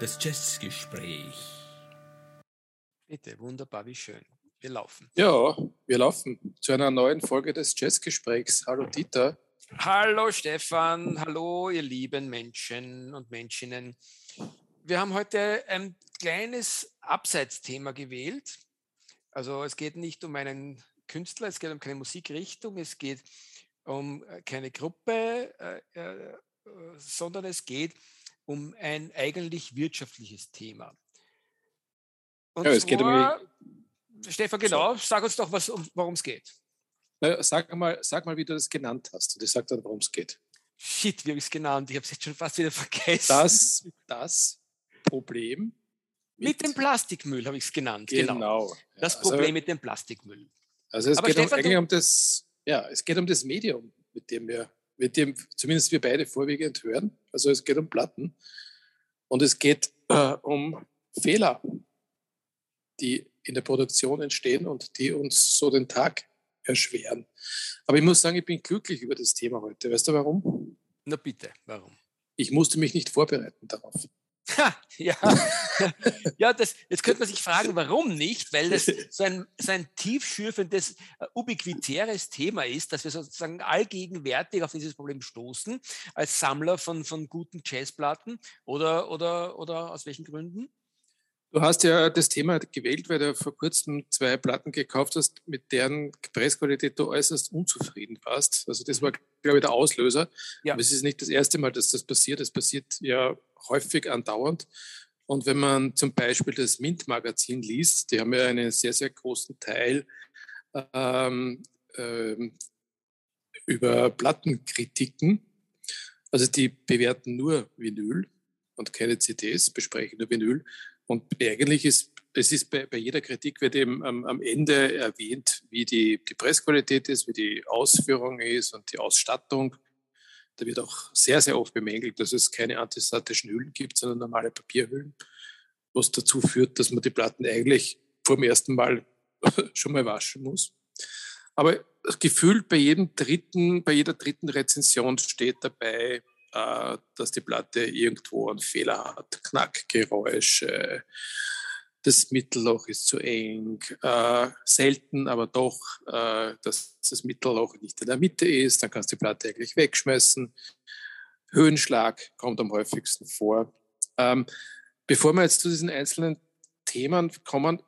Das Jazzgespräch. Bitte, wunderbar, wie schön. Wir laufen. Ja, wir laufen zu einer neuen Folge des Jazzgesprächs. Hallo Dieter. Hallo Stefan, hallo ihr lieben Menschen und Menschinnen. Wir haben heute ein kleines Abseitsthema gewählt. Also es geht nicht um einen Künstler, es geht um keine Musikrichtung, es geht um äh, keine Gruppe, äh, äh, sondern es geht um ein eigentlich wirtschaftliches Thema. Und ja, es zwar, geht um Stefan, genau, so. sag uns doch, worum es geht. Na, sag, mal, sag mal, wie du das genannt hast. Und ich sag dann, worum es geht. Shit, wie habe ich es genannt? Ich habe es jetzt schon fast wieder vergessen. Das, das Problem. Mit, mit dem Plastikmüll habe ich es genannt. Genau. genau. Das ja, Problem also, mit dem Plastikmüll. Also es Aber geht Stefan, um, eigentlich um das, ja, es geht um das Medium, mit dem wir mit dem zumindest wir beide vorwiegend hören. Also es geht um Platten und es geht äh, um Fehler, die in der Produktion entstehen und die uns so den Tag erschweren. Aber ich muss sagen, ich bin glücklich über das Thema heute. Weißt du warum? Na bitte, warum? Ich musste mich nicht vorbereiten darauf. ja, ja das, jetzt könnte man sich fragen, warum nicht, weil das so ein, so ein tiefschürfendes, uh, ubiquitäres Thema ist, dass wir sozusagen allgegenwärtig auf dieses Problem stoßen, als Sammler von, von guten Jazzplatten oder, oder, oder aus welchen Gründen? Du hast ja das Thema gewählt, weil du vor kurzem zwei Platten gekauft hast, mit deren Preisqualität du äußerst unzufrieden warst. Also das war, glaube ich, der Auslöser. Ja. Aber es ist nicht das erste Mal, dass das passiert. Es passiert ja häufig andauernd. Und wenn man zum Beispiel das Mint-Magazin liest, die haben ja einen sehr, sehr großen Teil ähm, ähm, über Plattenkritiken. Also die bewerten nur Vinyl und keine CDs, besprechen nur Vinyl. Und eigentlich ist es ist bei, bei jeder Kritik wird eben am, am, Ende erwähnt, wie die, die Pressqualität ist, wie die Ausführung ist und die Ausstattung. Da wird auch sehr, sehr oft bemängelt, dass es keine antistatischen Hüllen gibt, sondern normale Papierhüllen, was dazu führt, dass man die Platten eigentlich vor dem ersten Mal schon mal waschen muss. Aber gefühlt bei jedem dritten, bei jeder dritten Rezension steht dabei, äh, dass die Platte irgendwo einen Fehler hat, Knackgeräusche, das Mittelloch ist zu eng, äh, selten, aber doch, äh, dass das Mittelloch nicht in der Mitte ist, dann kannst du die Platte eigentlich wegschmeißen. Höhenschlag kommt am häufigsten vor. Ähm, bevor wir jetzt zu diesen einzelnen Themen kommen,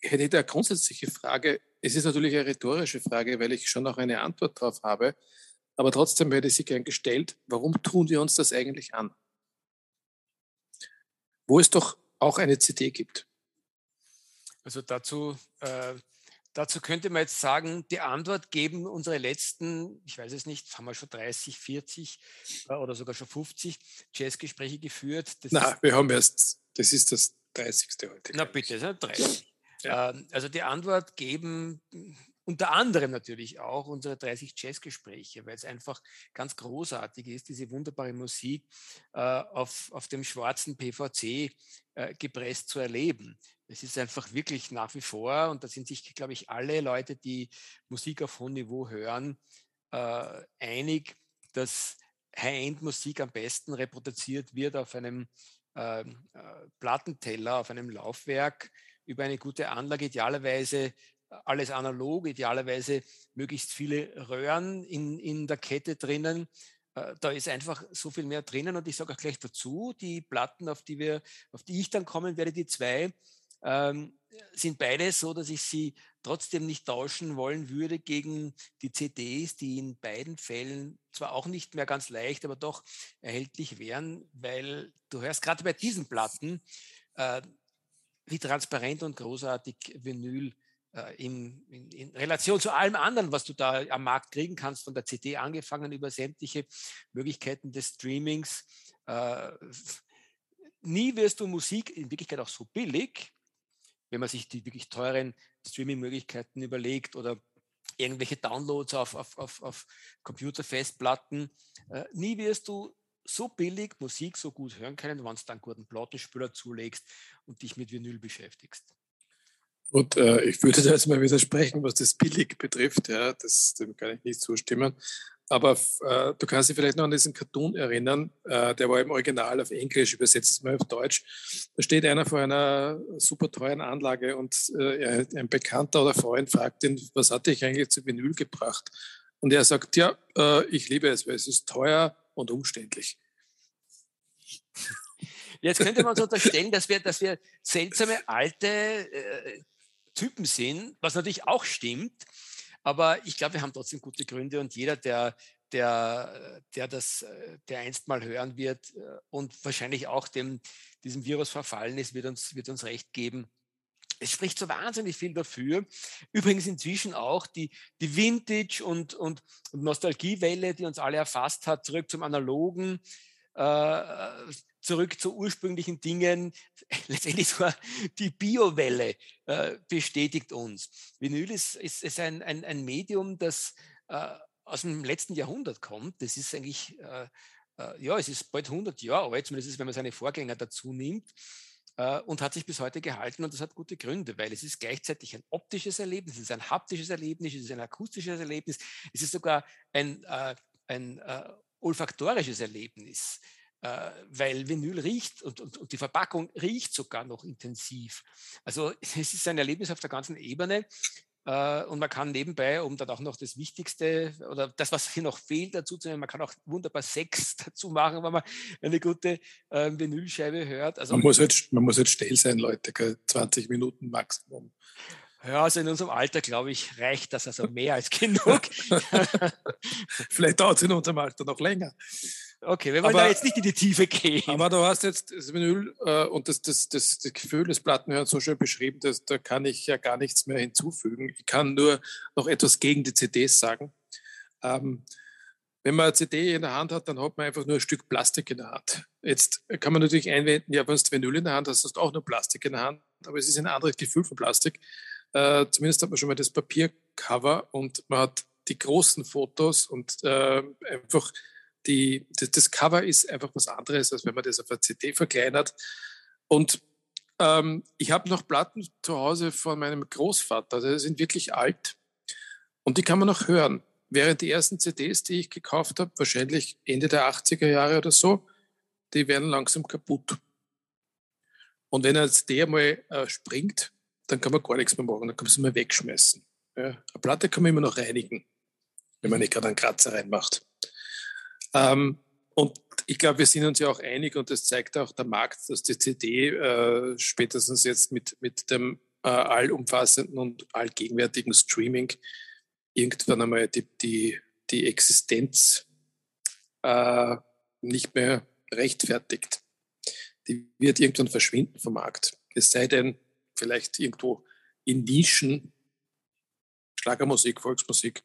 hätte ich eine grundsätzliche Frage. Es ist natürlich eine rhetorische Frage, weil ich schon noch eine Antwort darauf habe. Aber trotzdem werde ich sie gern gestellt. Warum tun wir uns das eigentlich an? Wo es doch auch eine CD gibt. Also dazu, äh, dazu könnte man jetzt sagen, die Antwort geben unsere letzten, ich weiß es nicht, haben wir schon 30, 40 äh, oder sogar schon 50 Jazzgespräche geführt. Das Na, wir haben erst, das ist das 30. heute. Na bitte, 30. Ja. Ähm, also die Antwort geben unter anderem natürlich auch unsere 30 Jazzgespräche, weil es einfach ganz großartig ist, diese wunderbare Musik äh, auf, auf dem schwarzen PVC äh, gepresst zu erleben. Es ist einfach wirklich nach wie vor, und da sind sich, glaube ich, alle Leute, die Musik auf hohem Niveau hören, äh, einig, dass High-End-Musik am besten reproduziert wird auf einem ähm, äh, Plattenteller, auf einem Laufwerk über eine gute Anlage, idealerweise alles analog, idealerweise möglichst viele Röhren in, in der Kette drinnen. Äh, da ist einfach so viel mehr drinnen und ich sage auch gleich dazu, die Platten, auf die wir, auf die ich dann kommen werde, die zwei, ähm, sind beide so, dass ich sie trotzdem nicht tauschen wollen würde gegen die CDs, die in beiden Fällen zwar auch nicht mehr ganz leicht, aber doch erhältlich wären, weil du hörst gerade bei diesen Platten, äh, wie transparent und großartig Vinyl äh, in, in, in, Relation zu allem anderen, was du da am Markt kriegen kannst, von der CD angefangen über sämtliche Möglichkeiten des Streamings. Äh, nie wirst du Musik in Wirklichkeit auch so billig, wenn man sich die wirklich teuren Streaming-Möglichkeiten überlegt oder irgendwelche Downloads auf, auf, auf, auf Computerfestplatten. Äh, nie wirst du so billig Musik so gut hören können, wenn du dann einen guten Plattenspieler zulegst und dich mit Vinyl beschäftigst. Und äh, ich würde da jetzt mal widersprechen, was das billig betrifft. Ja, das, dem kann ich nicht zustimmen. Aber äh, du kannst dich vielleicht noch an diesen Cartoon erinnern, äh, der war im Original auf Englisch, übersetzt mal auf Deutsch. Da steht einer vor einer super teuren Anlage und äh, ein Bekannter oder Freund fragt ihn, was hat dich eigentlich zu Vinyl gebracht? Und er sagt, ja, äh, ich liebe es, weil es ist teuer und umständlich. Jetzt könnte man uns unterstellen, dass wir, dass wir seltsame alte äh, Typen sind, was natürlich auch stimmt. Aber ich glaube, wir haben trotzdem gute Gründe und jeder, der, der, der das, der einst mal hören wird äh, und wahrscheinlich auch dem, diesem Virus verfallen ist, wird uns, wird uns recht geben. Es spricht so wahnsinnig viel dafür. Übrigens inzwischen auch die, die Vintage- und, und, Nostalgiewelle, die uns alle erfasst hat, zurück zum Analogen, äh, zurück zu ursprünglichen Dingen. Letztendlich sogar die Biowelle äh, bestätigt uns. Vinyl ist, ist, ist ein, ein, ein Medium, das äh, aus dem letzten Jahrhundert kommt. Das ist eigentlich, äh, äh ja, es ist bald 100 Jahre alt, zumindest wenn man seine Vorgänger dazu nimmt äh, und hat sich bis heute gehalten und das hat gute Gründe, weil es ist gleichzeitig ein optisches Erlebnis, es ist ein haptisches Erlebnis, es ist ein akustisches Erlebnis, es ist sogar ein, äh, ein olfaktorisches Erlebnis. Äh, weil Vinyl riecht und, und, und, die Verpackung riecht sogar noch intensiv. Also es ist ein Erlebnis auf der ganzen Ebene. Äh, und man kann nebenbei, um dann auch noch das Wichtigste oder das, was hier noch fehlt, dazu zu nehmen, man kann auch wunderbar Sex dazu machen, wenn man eine gute äh, Vinylscheibe hört. Also, man, muss jetzt, man muss jetzt still sein, Leute, 20 Minuten Maximum. Ja, also in unserem Alter, glaube ich, reicht das also mehr als genug. Vielleicht dauert es in unserem Alter noch länger. Okay, wir wollen aber, da jetzt nicht in die Tiefe gehen. Aber du hast jetzt das Vinyl äh, und das, das, das, das Gefühl des Plattenhörens so schön beschrieben, dass da kann ich ja gar nichts mehr hinzufügen. Ich kann nur noch etwas gegen die CDs sagen. Ähm, wenn man eine CD in der Hand hat, dann hat man einfach nur ein Stück Plastik in der Hand. Jetzt kann man natürlich einwenden, ja, wenn du Vinyl in der Hand hast, hast du auch nur Plastik in der Hand, aber es ist ein anderes Gefühl von Plastik. Äh, zumindest hat man schon mal das Papiercover und man hat die großen Fotos und äh, einfach die, das, das, Cover ist einfach was anderes, als wenn man das auf einer CD verkleinert. Und ähm, ich habe noch Platten zu Hause von meinem Großvater, die sind wirklich alt und die kann man noch hören. Während die ersten CDs, die ich gekauft habe, wahrscheinlich Ende der 80er Jahre oder so, die werden langsam kaputt. Und wenn ein CD einmal äh, springt, dann kann man gar nichts mehr machen, dann kann man es mal wegschmeißen. Ja. Eine Platte kann man immer noch reinigen, wenn man nicht gerade einen Kratzer reinmacht. Ähm, und ich glaube, wir sind uns ja auch einig und das zeigt auch der Markt, dass die CD äh, spätestens jetzt mit, mit dem äh, allumfassenden und allgegenwärtigen Streaming irgendwann einmal die, die, die Existenz äh, nicht mehr rechtfertigt. Die wird irgendwann verschwinden vom Markt. Es sei denn, vielleicht irgendwo in Nischen, Schlagermusik, Volksmusik,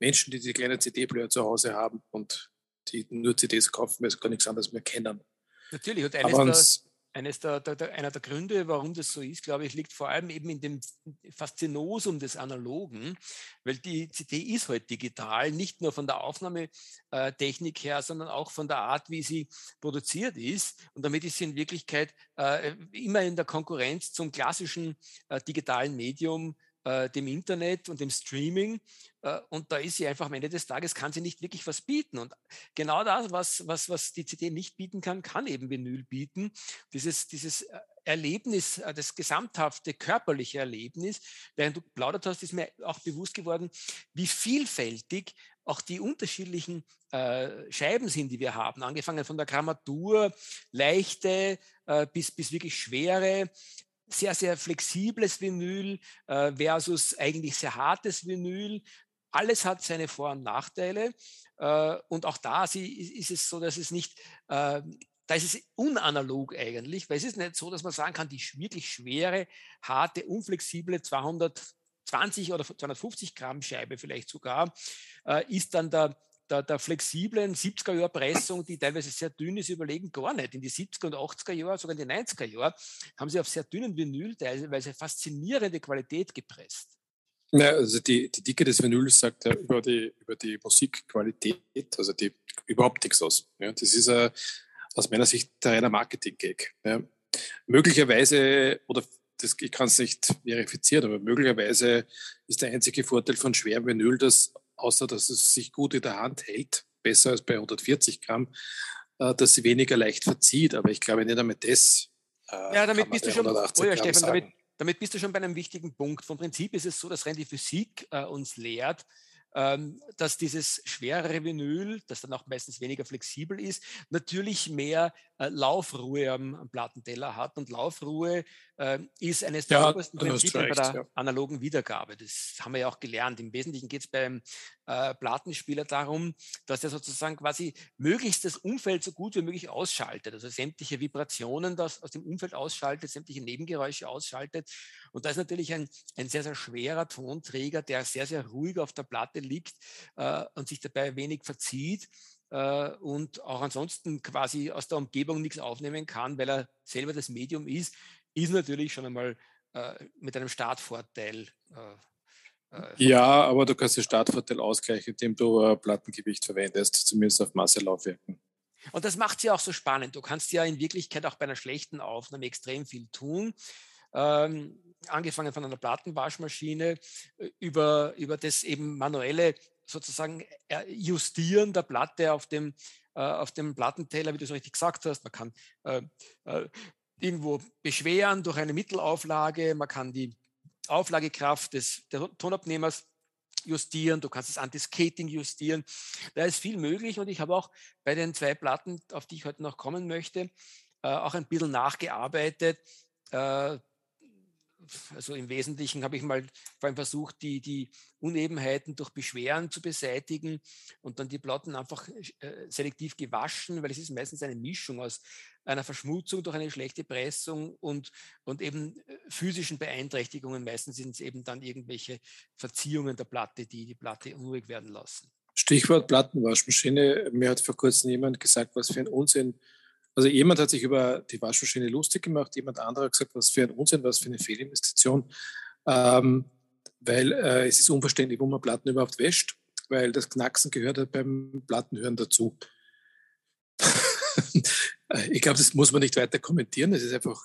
Menschen, die die kleine CD-Player zu Hause haben und die nur CDs kaufen, weil sie gar nichts anderes mehr kennen. Natürlich, und eines, der, eines der, der, einer der Gründe, warum das so ist, glaube ich, liegt vor allem eben in dem Faszinosum des Analogen, weil die CD ist heute halt digital, nicht nur von der Aufnahmetechnik her, sondern auch von der Art, wie sie produziert ist. Und damit ist sie in Wirklichkeit äh, immer in der Konkurrenz zum klassischen äh, digitalen Medium äh, dem Internet und dem Streaming. Äh, und da ist sie einfach am Ende des Tages, kann sie nicht wirklich was bieten. Und genau das, was, was, was die CD nicht bieten kann, kann eben Vinyl bieten. Dieses, dieses äh, Erlebnis, äh, das gesamthafte körperliche Erlebnis, während du plaudert hast, ist mir auch bewusst geworden, wie vielfältig auch die unterschiedlichen äh, Scheiben sind, die wir haben, angefangen von der Grammatur, leichte äh, bis, bis wirklich schwere, sehr, sehr flexibles Vinyl äh, versus eigentlich sehr hartes Vinyl. Alles hat seine Vor- und Nachteile. Äh, und auch da ist es so, dass es nicht, äh, da ist es unanalog eigentlich, weil es ist nicht so, dass man sagen kann, die wirklich schwere, harte, unflexible 220 oder 250 Gramm Scheibe vielleicht sogar, äh, ist dann der der, der flexiblen 70er-Jahr-Pressung, die teilweise sehr dünn ist, überlegen gar nicht. In die 70er und 80er Jahre, sogar in die 90er Jahre, haben sie auf sehr dünnen Vinyl teilweise faszinierende Qualität gepresst. Ja, also die, die Dicke des Vinyls sagt ja über die, über die Musikqualität, also die überhaupt nichts aus. Ja, das ist a, aus meiner Sicht ein reiner Marketing-Gag. Ja. Möglicherweise, oder das, ich kann es nicht verifizieren, aber möglicherweise ist der einzige Vorteil von schwerem Vinyl, dass außer dass es sich gut in der Hand hält, besser als bei 140 Gramm, äh, dass sie weniger leicht verzieht. Aber ich glaube nicht damit das. Äh, ja, damit bist du schon. Oh ja, Stefan, damit, damit, bist du schon bei einem wichtigen Punkt. Vom Prinzip ist es so, dass rein die Physik äh, uns lehrt, ähm, dass dieses schwerere Vinyl, das dann auch meistens weniger flexibel ist, natürlich mehr äh, Laufruhe am, am, Plattenteller hat. Und Laufruhe äh, ist eines der ja, obersten Prinzipien bei der ja. analogen Wiedergabe. Das haben wir ja auch gelernt. Im Wesentlichen geht es beim äh, Plattenspieler darum, dass er sozusagen quasi möglichst das Umfeld so gut wie möglich ausschaltet. Also sämtliche Vibrationen das aus dem Umfeld ausschaltet, sämtliche Nebengeräusche ausschaltet. Und da ist natürlich ein, ein sehr, sehr schwerer Tonträger, der sehr, sehr ruhig auf der Platte liegt äh, und sich dabei wenig verzieht äh, und auch ansonsten quasi aus der Umgebung nichts aufnehmen kann, weil er selber das Medium ist, ist natürlich schon einmal äh, mit einem Startvorteil. Äh, äh, ja, aber du kannst den Startvorteil ausgleichen, indem du Plattengewicht verwendest, zumindest auf Masselaufwerken. Und das macht es ja auch so spannend. Du kannst ja in Wirklichkeit auch bei einer schlechten Aufnahme extrem viel tun. Ähm, angefangen von einer Plattenwaschmaschine über, über das eben manuelle sozusagen äh, Justieren der Platte auf dem, äh, auf dem Plattenteller, wie du so richtig gesagt hast. Man kann äh, äh, irgendwo beschweren durch eine Mittelauflage, man kann die Auflagekraft des Tonabnehmers justieren, du kannst das Anti-Skating justieren. Da ist viel möglich und ich habe auch bei den zwei Platten, auf die ich heute noch kommen möchte, äh, auch ein bisschen nachgearbeitet. Also im Wesentlichen habe ich mal vor allem versucht, die, die Unebenheiten durch Beschweren zu beseitigen und dann die Platten einfach äh, selektiv gewaschen, weil es ist meistens eine Mischung aus einer Verschmutzung durch eine schlechte Pressung und, und eben äh, physischen Beeinträchtigungen. Meistens sind es eben dann irgendwelche Verziehungen der Platte, die die Platte unruhig werden lassen. Stichwort Plattenwaschmaschine. Mir hat vor kurzem jemand gesagt, was für ein Unsinn also jemand hat sich über die Waschmaschine lustig gemacht, jemand anderer hat gesagt, was für ein Unsinn, was für eine Fehlinvestition, ähm, weil äh, es ist unverständlich, wo man Platten überhaupt wäscht, weil das Knacksen gehört halt beim Plattenhören dazu. ich glaube, das muss man nicht weiter kommentieren, das ist einfach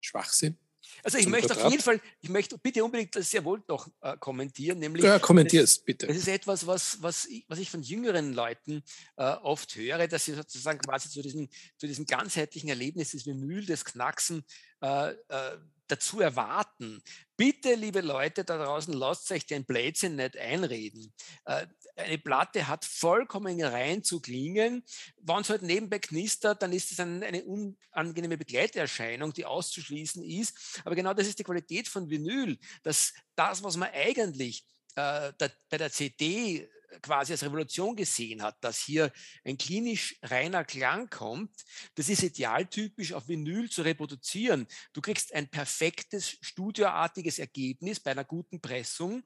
Schwachsinn. Also ich möchte Quadrat. auf jeden Fall, ich möchte bitte unbedingt das sehr wohl noch äh, kommentieren, nämlich. Ja, kommentier es bitte. Das ist etwas, was, was, ich, was ich von jüngeren Leuten äh, oft höre, dass sie sozusagen quasi zu diesem, zu diesem ganzheitlichen Erlebnis des Vinyl, des Knacksen äh, äh dazu erwarten. Bitte, liebe Leute da draußen, lasst euch den Blödsinn nicht einreden. Eine Platte hat vollkommen rein zu klingen. Wenn es halt nebenbei knistert, dann ist es ein, eine unangenehme Begleiterscheinung, die auszuschließen ist. Aber genau das ist die Qualität von Vinyl, dass das, was man eigentlich äh, da, bei der CD quasi als Revolution gesehen hat, dass hier ein klinisch reiner Klang kommt, das ist idealtypisch auf Vinyl zu reproduzieren. Du kriegst ein perfektes studioartiges Ergebnis bei einer guten Pressung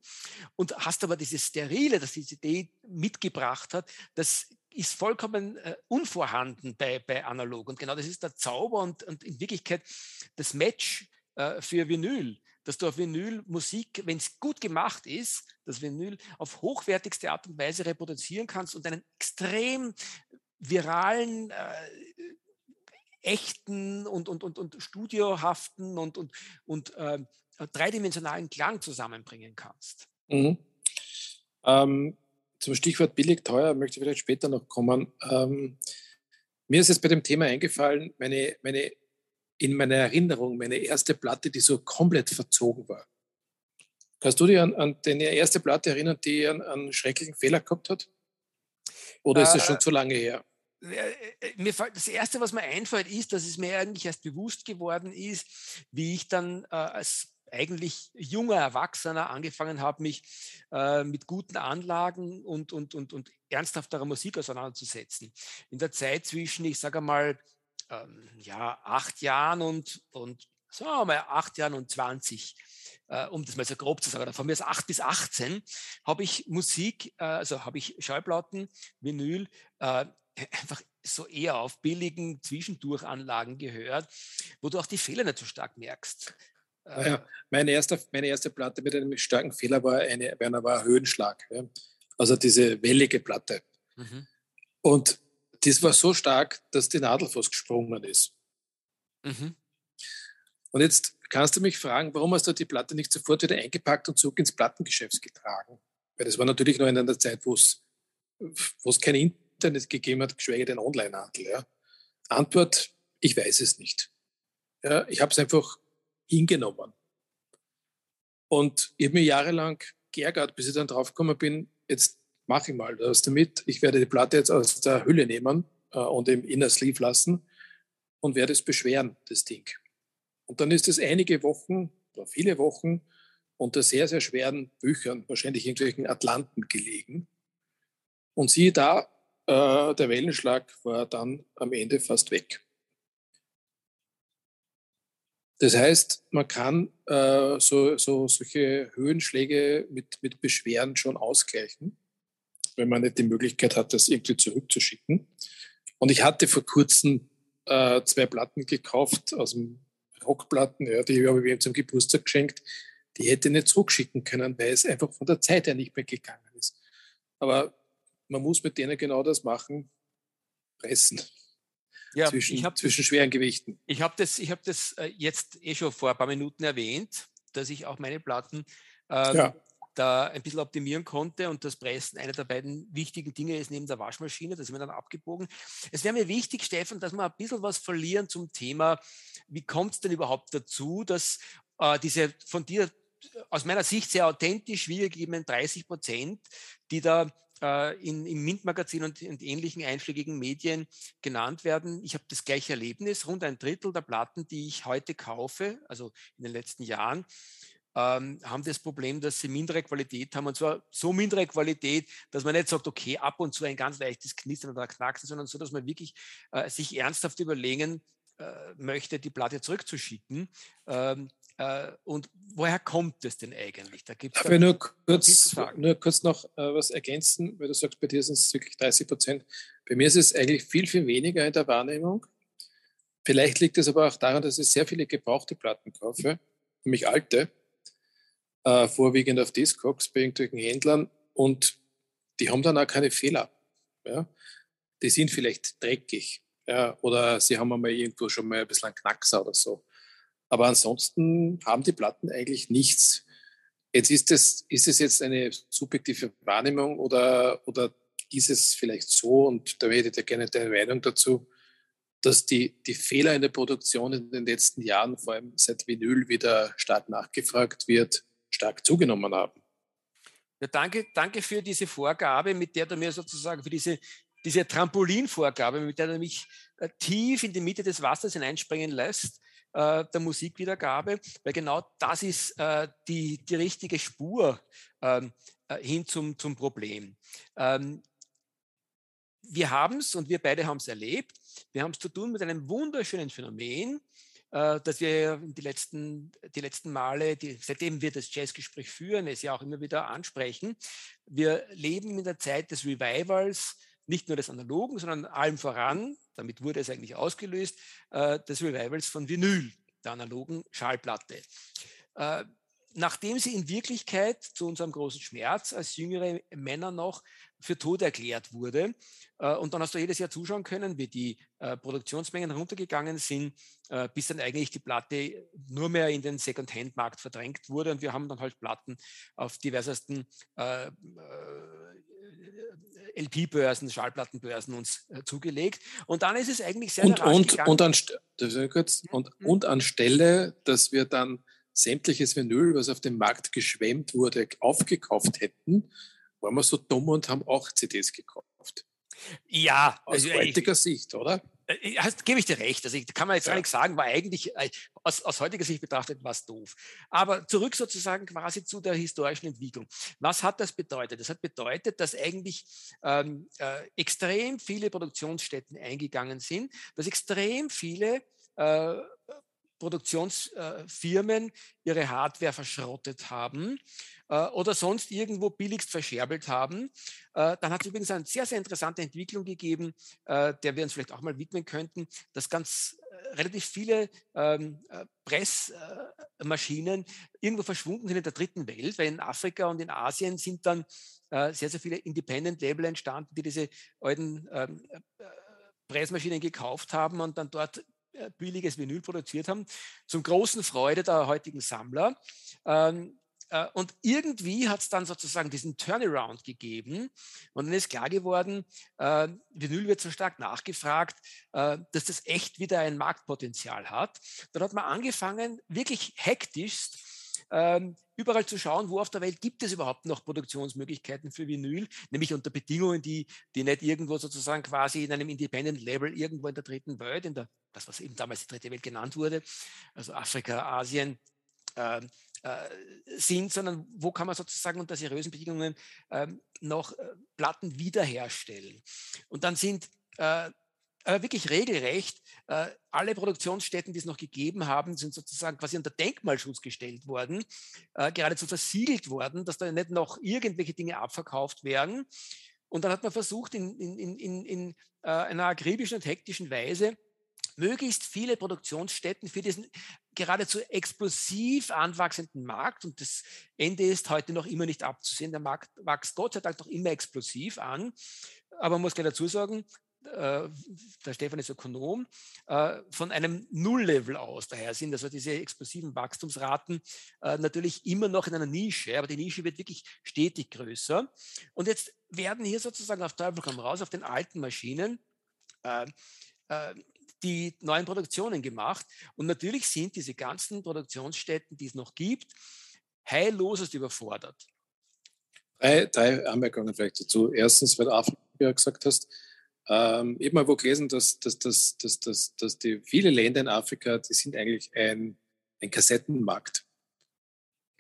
und hast aber dieses Sterile, das die CD mitgebracht hat, das ist vollkommen äh, unvorhanden bei, bei Analog. Und genau das ist der Zauber und, und in Wirklichkeit das Match äh, für Vinyl dass du auf Vinyl Musik, wenn es gut gemacht ist, das Vinyl auf hochwertigste Art und Weise reproduzieren kannst und einen extrem viralen, äh, echten und, und, und, und studiohaften und, und, und äh, dreidimensionalen Klang zusammenbringen kannst. Mhm. Ähm, zum Stichwort billig, teuer möchte ich vielleicht später noch kommen. Ähm, mir ist jetzt bei dem Thema eingefallen, meine, meine in meiner Erinnerung meine erste Platte, die so komplett verzogen war. Kannst du dich an, an deine erste Platte erinnern, die einen, einen schrecklichen Fehler gehabt hat? Oder ist das schon äh, zu lange her? Äh, äh, mir das erste, was mir einfällt, ist, dass es mir eigentlich erst bewusst geworden ist, wie ich dann äh, als eigentlich junger Erwachsener angefangen habe, mich äh, mit guten Anlagen und, und, und, und ernsthafterer Musik auseinanderzusetzen. In der Zeit zwischen, ich sage mal, ähm, ja, acht Jahren und, und sagen wir mal acht Jahren und 20, äh, um das mal so grob zu sagen, von mir ist acht bis 18, habe ich Musik, äh, also habe ich Schallplatten, Vinyl, äh, einfach so eher auf billigen Zwischendurchanlagen gehört, wo du auch die Fehler nicht so stark merkst. Naja, äh, meine, erste, meine erste Platte mit einem starken Fehler war eine, war ein Höhenschlag. Ja? Also diese wellige Platte. Mhm. Und das war so stark, dass die Nadel fast gesprungen ist. Mhm. Und jetzt kannst du mich fragen, warum hast du die Platte nicht sofort wieder eingepackt und zurück ins Plattengeschäft getragen? Weil das war natürlich noch in einer Zeit, wo es kein Internet gegeben hat, geschweige denn Onlinehandel. Ja. Antwort, ich weiß es nicht. Ja, ich habe es einfach hingenommen. Und ich habe mir jahrelang geärgert, bis ich dann draufgekommen bin, jetzt mache ich mal das damit. Ich werde die Platte jetzt aus der Hülle nehmen äh, und im Inner Sleeve lassen und werde es beschweren, das Ding. Und dann ist es einige Wochen oder viele Wochen unter sehr, sehr schweren Büchern, wahrscheinlich irgendwelchen Atlanten gelegen. Und siehe da, äh, der Wellenschlag war dann am Ende fast weg. Das heißt, man kann äh, so, so, solche Höhenschläge mit, mit Beschweren schon ausgleichen, wenn man nicht die Möglichkeit hat, das irgendwie zurückzuschicken. Und ich hatte vor kurzem äh, zwei Platten gekauft aus dem Rockplatten, ja, die habe ich ihm zum Geburtstag geschenkt. Die hätte ich nicht zurückschicken können, weil es einfach von der Zeit her nicht mehr gegangen ist. Aber man muss mit denen genau das machen, pressen. Ja, zwischen, hab, zwischen schweren Gewichten. Ich habe das, ich hab das äh, jetzt eh schon vor ein paar Minuten erwähnt, dass ich auch meine Platten ähm, ja. Da ein bisschen optimieren konnte und das Pressen einer der beiden wichtigen Dinge ist neben der Waschmaschine, das ist mir dann abgebogen. Es wäre mir wichtig, Stefan, dass wir ein bisschen was verlieren zum Thema, wie kommt es denn überhaupt dazu, dass äh, diese von dir aus meiner Sicht sehr authentisch wiedergegebenen 30 Prozent, die da äh, in, im MINT-Magazin und, und, ähnlichen einschlägigen Medien genannt werden. Ich habe das gleiche Erlebnis. Rund ein Drittel der Platten, die ich heute kaufe, also in den letzten Jahren, ähm, haben das Problem, dass sie mindere Qualität haben. Und zwar so mindere Qualität, dass man nicht sagt, okay, ab und zu ein ganz leichtes Knistern oder Knacksen, sondern so, dass man wirklich äh, sich ernsthaft überlegen äh, möchte, die Platte zurückzuschicken. Ähm, äh, und woher kommt es denn eigentlich? Da gibt's Darf ich nur kurz, nur kurz noch äh, was ergänzen, weil du sagst, bei dir sind es wirklich 30 Prozent. Bei mir ist es eigentlich viel, viel weniger in der Wahrnehmung. Vielleicht liegt es aber auch daran, dass ich sehr viele gebrauchte Platten kaufe, nämlich alte, äh, vorwiegend auf Discogs bei irgendwelchen Händlern und die haben dann auch keine Fehler. Ja? Die sind vielleicht dreckig ja? oder sie haben einmal irgendwo schon mal ein bisschen Knackser oder so. Aber ansonsten haben die Platten eigentlich nichts. Jetzt ist es, ist jetzt eine subjektive Wahrnehmung oder, oder ist es vielleicht so, und da hätte ich gerne deine Meinung dazu, dass die, die Fehler in der Produktion in den letzten Jahren, vor allem seit Vinyl wieder stark nachgefragt wird, stark zugenommen haben. Ja, danke, danke für diese Vorgabe, mit der du mir sozusagen, für diese, diese Trampolinvorgabe, mit der du mich äh, tief in die Mitte des Wassers hineinspringen lässt äh, der Musikwiedergabe, weil genau das ist äh, die, die richtige Spur ähm, äh, hin zum, zum Problem. Ähm, wir haben es und wir beide haben es erlebt. Wir haben es zu tun mit einem wunderschönen Phänomen, äh, das wir die letzten, die letzten Male, die, seitdem wir das Jazzgespräch führen, es ja auch immer wieder ansprechen. Wir leben in der Zeit des Revivals, nicht nur des Analogen, sondern allem voran, damit wurde es eigentlich ausgelöst, äh, des Revivals von Vinyl, der analogen Schallplatte. Äh, nachdem sie in Wirklichkeit zu unserem großen Schmerz als jüngere Männer noch für tot erklärt wurde. Äh, und dann hast du jedes Jahr zuschauen können, wie die äh, Produktionsmengen runtergegangen sind, äh, bis dann eigentlich die Platte nur mehr in den Second-Hand-Markt verdrängt wurde. Und wir haben dann halt Platten auf diversesten LP-Börsen, Schallplattenbörsen uns zugelegt. Und dann ist es eigentlich sehr, und, und, und, an, kurz, mhm. und, und anstelle, dass wir dann sämtliches Vinyl, was auf dem Markt geschwemmt wurde, aufgekauft hätten, waren wir so dumm und haben auch CDs gekauft. Ja, aus also, heutiger ich, Sicht, oder? Äh, hast, gebe ich dir recht. Also ich, kann man jetzt ja. gar nichts sagen, war eigentlich äh, aus, aus heutiger Sicht betrachtet was doof. Aber zurück sozusagen quasi zu der historischen Entwicklung. Was hat das bedeutet? Das hat bedeutet, dass eigentlich ähm, äh, extrem viele Produktionsstätten eingegangen sind, dass extrem viele äh, Produktionsfirmen ihre Hardware verschrottet haben äh, oder sonst irgendwo billigst verscherbelt haben. Äh, dann hat es übrigens eine sehr, sehr interessante Entwicklung gegeben, äh, der wir uns vielleicht auch mal widmen könnten, dass ganz relativ viele ähm, Pressmaschinen irgendwo verschwunden sind in der dritten Welt, weil in Afrika und in Asien sind dann sehr, sehr viele Independent-Label entstanden, die diese alten ähm, Pressmaschinen gekauft haben und dann dort billiges Vinyl produziert haben, zum großen Freude der heutigen Sammler. Ähm, äh, und irgendwie hat es dann sozusagen diesen Turnaround gegeben und dann ist klar geworden, äh, Vinyl wird so stark nachgefragt, äh, dass das echt wieder ein Marktpotenzial hat. Dann hat man angefangen, wirklich hektisch ähm, überall zu schauen, wo auf der Welt gibt es überhaupt noch Produktionsmöglichkeiten für Vinyl, nämlich unter Bedingungen, die, die nicht irgendwo sozusagen quasi in einem Independent Label irgendwo in der dritten Welt, in der, das was eben damals die dritte Welt genannt wurde, also Afrika, Asien, äh, äh, sind, sondern wo kann man sozusagen unter seriösen Bedingungen ähm, noch äh, Platten wiederherstellen. Und dann sind äh, wirklich regelrecht. Äh, alle Produktionsstätten, die es noch gegeben haben, sind sozusagen quasi unter Denkmalschutz gestellt worden, äh, geradezu versiegelt worden, dass da nicht noch irgendwelche Dinge abverkauft werden. Und dann hat man versucht, in, in, in, in äh, einer akribischen und hektischen Weise möglichst viele Produktionsstätten für diesen geradezu explosiv anwachsenden Markt, und das Ende ist heute noch immer nicht abzusehen, der Markt wächst Gott sei Dank noch immer explosiv an, aber man muss gleich dazu sagen, der Stefan ist Ökonom, äh, von einem Nulllevel aus daher sind also diese explosiven Wachstumsraten äh, natürlich immer noch in einer Nische, aber die Nische wird wirklich stetig größer. Und jetzt werden hier sozusagen auf Teufel komm raus, auf den alten Maschinen, die neuen Produktionen gemacht. Und natürlich sind diese ganzen Produktionsstätten, die es noch gibt, heillosest überfordert. Drei Anmerkungen vielleicht dazu. Erstens, weil du Afrika gesagt hast, ähm, ich habe mal wo gelesen, dass, dass, dass, dass, dass, dass die viele Länder in Afrika, die sind eigentlich ein, ein Kassettenmarkt.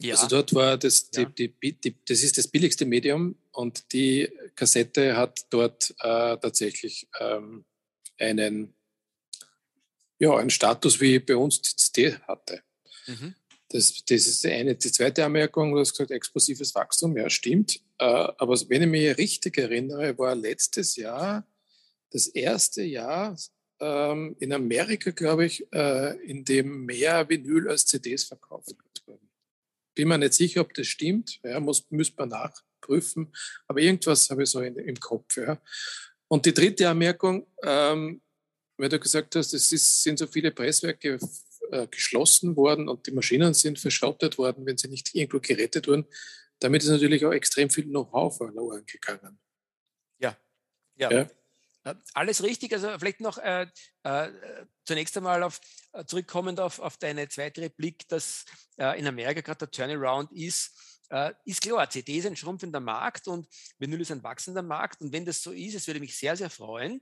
Ja. Also dort war das, die, ja. die, die, das ist das billigste Medium und die Kassette hat dort äh, tatsächlich ähm, einen, ja, einen Status, wie bei uns die CD hatte. Mhm. Das, das ist die eine. Die zweite Anmerkung, du hast gesagt, explosives Wachstum, ja, stimmt. Äh, aber wenn ich mich richtig erinnere, war letztes Jahr das erste Jahr ähm, in Amerika, glaube ich, äh, in dem mehr Vinyl als CDs verkauft wurden. Bin mir nicht sicher, ob das stimmt. Ja, muss, müsste man nachprüfen. Aber irgendwas habe ich so in, im Kopf. Ja. Und die dritte Anmerkung, ähm, weil du gesagt hast, es ist, sind so viele Presswerke äh, geschlossen worden und die Maschinen sind verschrottet worden, wenn sie nicht irgendwo gerettet wurden. Damit ist natürlich auch extrem viel Know-how verloren gegangen. Ja, ja. ja. Äh, alles richtig. Also vielleicht noch äh, äh, zunächst einmal auf, äh, zurückkommend auf, auf deine zweite Replik, dass äh, in Amerika gerade der Turnaround ist. Äh, ist klar, CD ist ein schrumpfender Markt und Vinyl ist ein wachsender Markt. Und wenn das so ist, es würde mich sehr, sehr freuen,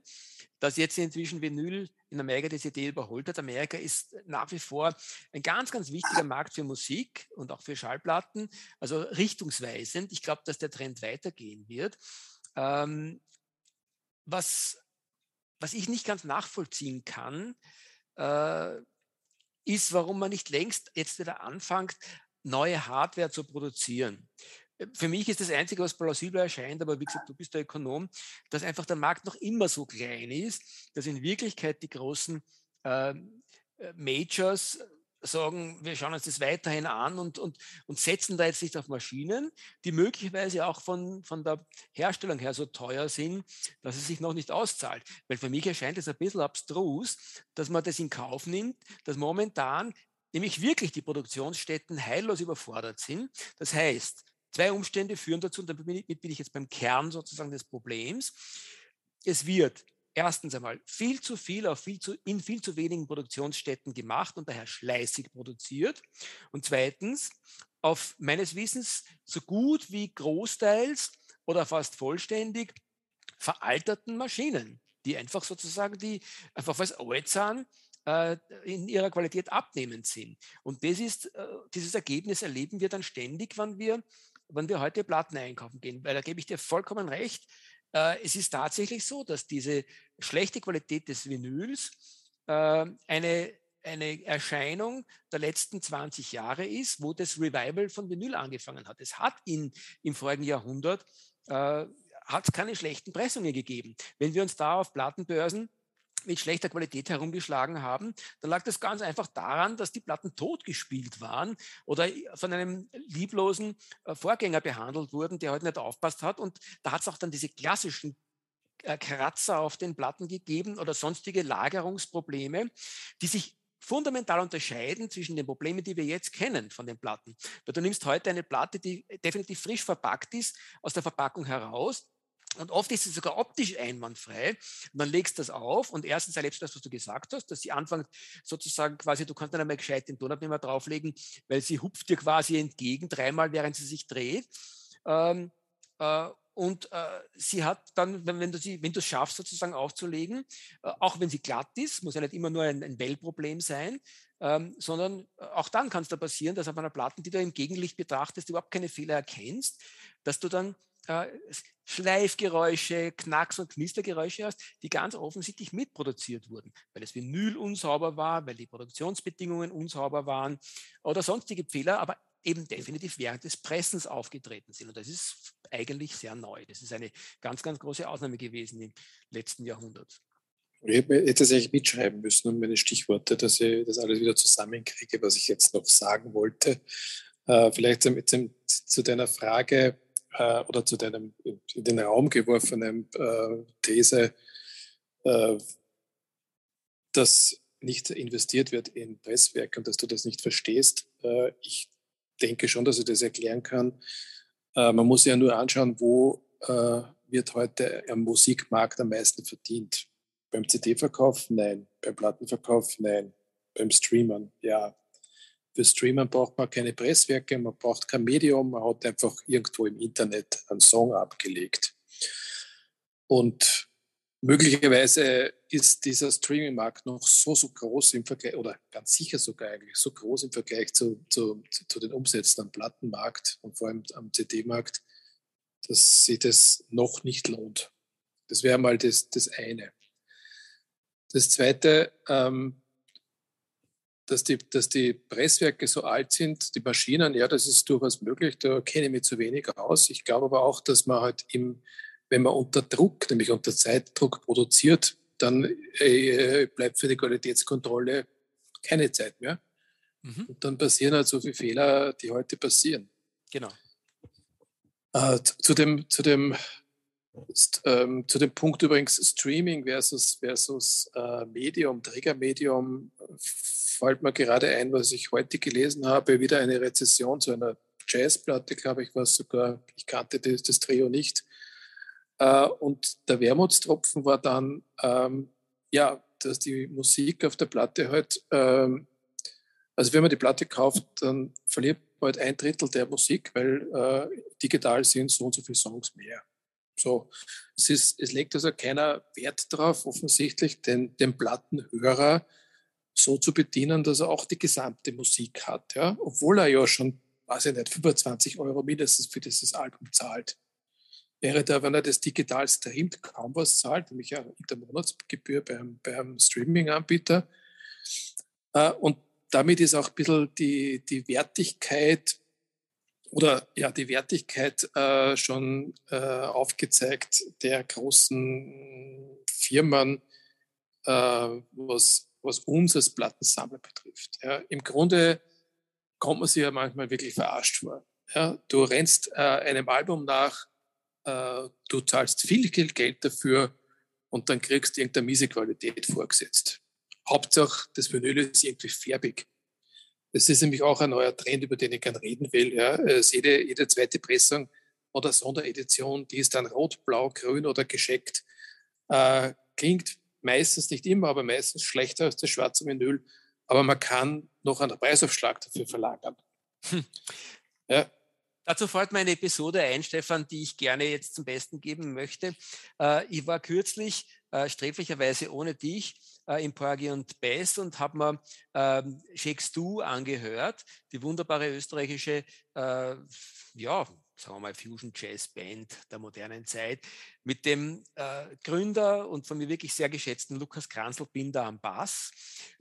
dass jetzt inzwischen Vinyl in Amerika die CD überholt hat. Amerika ist nach wie vor ein ganz, ganz wichtiger Markt für Musik und auch für Schallplatten, also richtungsweisend. Ich glaube, dass der Trend weitergehen wird. Ähm, was, was ich nicht ganz nachvollziehen kann, äh, ist, warum man nicht längst jetzt wieder anfängt, neue Hardware zu produzieren. Für mich ist das Einzige, was plausibel erscheint, aber wie gesagt, du bist der Ökonom, dass einfach der Markt noch immer so klein ist, dass in Wirklichkeit die großen ähm, äh, Majors sagen, wir schauen uns das weiterhin an und, und, und setzen da jetzt nicht auf Maschinen, die möglicherweise auch von, von der Herstellung her so teuer sind, dass es sich noch nicht auszahlt. Weil für mich erscheint es ein bisschen abstrus, dass man das in Kauf nimmt, dass momentan nämlich wirklich die Produktionsstätten heillos überfordert sind. Das heißt, zwei Umstände führen dazu, und damit bin ich jetzt beim Kern sozusagen des Problems. Es wird erstens einmal viel zu viel auf viel zu, in viel zu wenigen Produktionsstätten gemacht und daher schleißig produziert. Und zweitens, auf meines Wissens so gut wie großteils oder fast vollständig veralterten Maschinen, die einfach sozusagen, die einfach als alt sind, äh, in ihrer Qualität abnehmend sind. Und das ist, äh, dieses Ergebnis erleben wir dann ständig, wenn wir, wenn wir heute Platten einkaufen gehen, weil da gebe ich dir vollkommen recht. Äh, es ist tatsächlich so, dass diese schlechte Qualität des Vinyls äh, eine, eine Erscheinung der letzten 20 Jahre ist, wo das Revival von Vinyl angefangen hat. Es hat in, im vorigen Jahrhundert äh, hat keine schlechten Pressungen gegeben. Wenn wir uns da auf Plattenbörsen mit schlechter Qualität herumgeschlagen haben, dann lag das ganz einfach daran, dass die Platten totgespielt waren oder von einem lieblosen äh, Vorgänger behandelt wurden, der heute halt nicht aufpasst hat. Und da hat es auch dann diese klassischen äh, Kratzer auf den Platten gegeben oder sonstige Lagerungsprobleme, die sich fundamental unterscheiden zwischen den Problemen, die wir jetzt kennen von den Platten. Du nimmst heute eine Platte, die definitiv frisch verpackt ist, aus der Verpackung heraus, und oft ist es sogar optisch einwandfrei. Und dann legst du das auf und erstens erlebst du das, was du gesagt hast, dass sie anfängt sozusagen quasi, du kannst dann einmal gescheit den Tonabnehmer drauflegen, weil sie hupft dir quasi entgegen, dreimal während sie sich dreht. Ähm, äh, und äh, sie hat dann, wenn, wenn du sie, wenn du es schaffst, sozusagen aufzulegen, äh, auch wenn sie glatt ist, muss ja nicht immer nur ein, ein Wellproblem sein, ähm, sondern äh, auch dann kann es da passieren, dass auf einer Platte, die du im Gegenlicht betrachtest, überhaupt keine Fehler erkennst, dass du dann Schleifgeräusche, Knacks- und Knistergeräusche hast, die ganz offensichtlich mitproduziert wurden, weil das Vinyl unsauber war, weil die Produktionsbedingungen unsauber waren oder sonstige Fehler, aber eben definitiv während des Pressens aufgetreten sind. Und das ist eigentlich sehr neu. Das ist eine ganz, ganz große Ausnahme gewesen im letzten Jahrhundert. Ich hätte jetzt eigentlich mitschreiben müssen um meine Stichworte, dass ich das alles wieder zusammenkriege, was ich jetzt noch sagen wollte. Äh, vielleicht zu deiner Frage, äh, oder zu deinem in den Raum geworfenen äh, These, äh, dass nicht investiert wird in Presswerke und dass du das nicht verstehst. Äh, ich denke schon, dass ich das erklären kann. Äh, man muss ja nur anschauen, wo äh, wird heute am Musikmarkt am meisten verdient. Beim CD-Verkauf? Nein. Beim Plattenverkauf? Nein. Beim Streamern? Ja. Für Streamen braucht man keine Presswerke, man braucht kein Medium, man hat einfach irgendwo im Internet einen Song abgelegt. Und möglicherweise ist dieser Streaming-Markt noch so, so groß im Vergleich, oder ganz sicher sogar eigentlich so groß im Vergleich zu, zu, zu den Umsätzen am Plattenmarkt und vor allem am CD-Markt, dass sich das noch nicht lohnt. Das wäre mal das, das eine. Das zweite, ähm, dass die, dass die Presswerke so alt sind, die Maschinen, ja, das ist durchaus möglich, da kenne ich mich zu wenig aus. Ich glaube aber auch, dass man halt im, wenn man unter Druck, nämlich unter Zeitdruck produziert, dann äh, bleibt für die Qualitätskontrolle keine Zeit mehr. Mhm. Und dann passieren halt so viele Fehler, die heute passieren. Genau. Äh, zu, dem, zu, dem, ähm, zu dem Punkt übrigens Streaming versus, versus äh, Medium, Trägermedium, fällt mir gerade ein, was ich heute gelesen habe, wieder eine Rezession zu einer Jazzplatte, glaube ich, war sogar, ich kannte das, das Trio nicht. Äh, und der Wermutstropfen war dann, ähm, ja, dass die Musik auf der Platte halt, ähm, also wenn man die Platte kauft, dann verliert man halt ein Drittel der Musik, weil äh, digital sind so und so viele Songs mehr. So, es, ist, es legt also keiner Wert darauf, offensichtlich, den, den Plattenhörer so zu bedienen, dass er auch die gesamte Musik hat. Ja? Obwohl er ja schon, weiß ich nicht, 25 Euro mindestens für dieses Album zahlt. Wäre da, wenn er das digital streamt, kaum was zahlt, nämlich ja in der Monatsgebühr beim, beim Streaming-Anbieter. Äh, und damit ist auch ein bisschen die, die Wertigkeit oder ja, die Wertigkeit äh, schon äh, aufgezeigt der großen Firmen, äh, was was uns als Plattensammler betrifft. Ja, Im Grunde kommt man sich ja manchmal wirklich verarscht vor. Ja, du rennst äh, einem Album nach, äh, du zahlst viel, Geld dafür und dann kriegst du irgendeine miese Qualität vorgesetzt. Hauptsache, das Vinyl ist irgendwie färbig. Das ist nämlich auch ein neuer Trend, über den ich gerne reden will. Ja. Jede, jede zweite Pressung oder Sonderedition, die ist dann rot, blau, grün oder gescheckt. Äh, klingt meistens nicht immer, aber meistens schlechter als das schwarze Vinyl. Aber man kann noch einen Preisaufschlag dafür verlagern. Hm. Ja. Dazu fällt mir eine Episode ein, Stefan, die ich gerne jetzt zum Besten geben möchte. Äh, ich war kürzlich äh, sträflicherweise ohne dich äh, im Porgy und Bess und habe mir ähm, Shakes Du angehört, die wunderbare österreichische, ja, sagen wir mal, Fusion Jazz Band der modernen Zeit, mit dem äh, Gründer und von mir wirklich sehr geschätzten Lukas Kranzelbinder am Bass.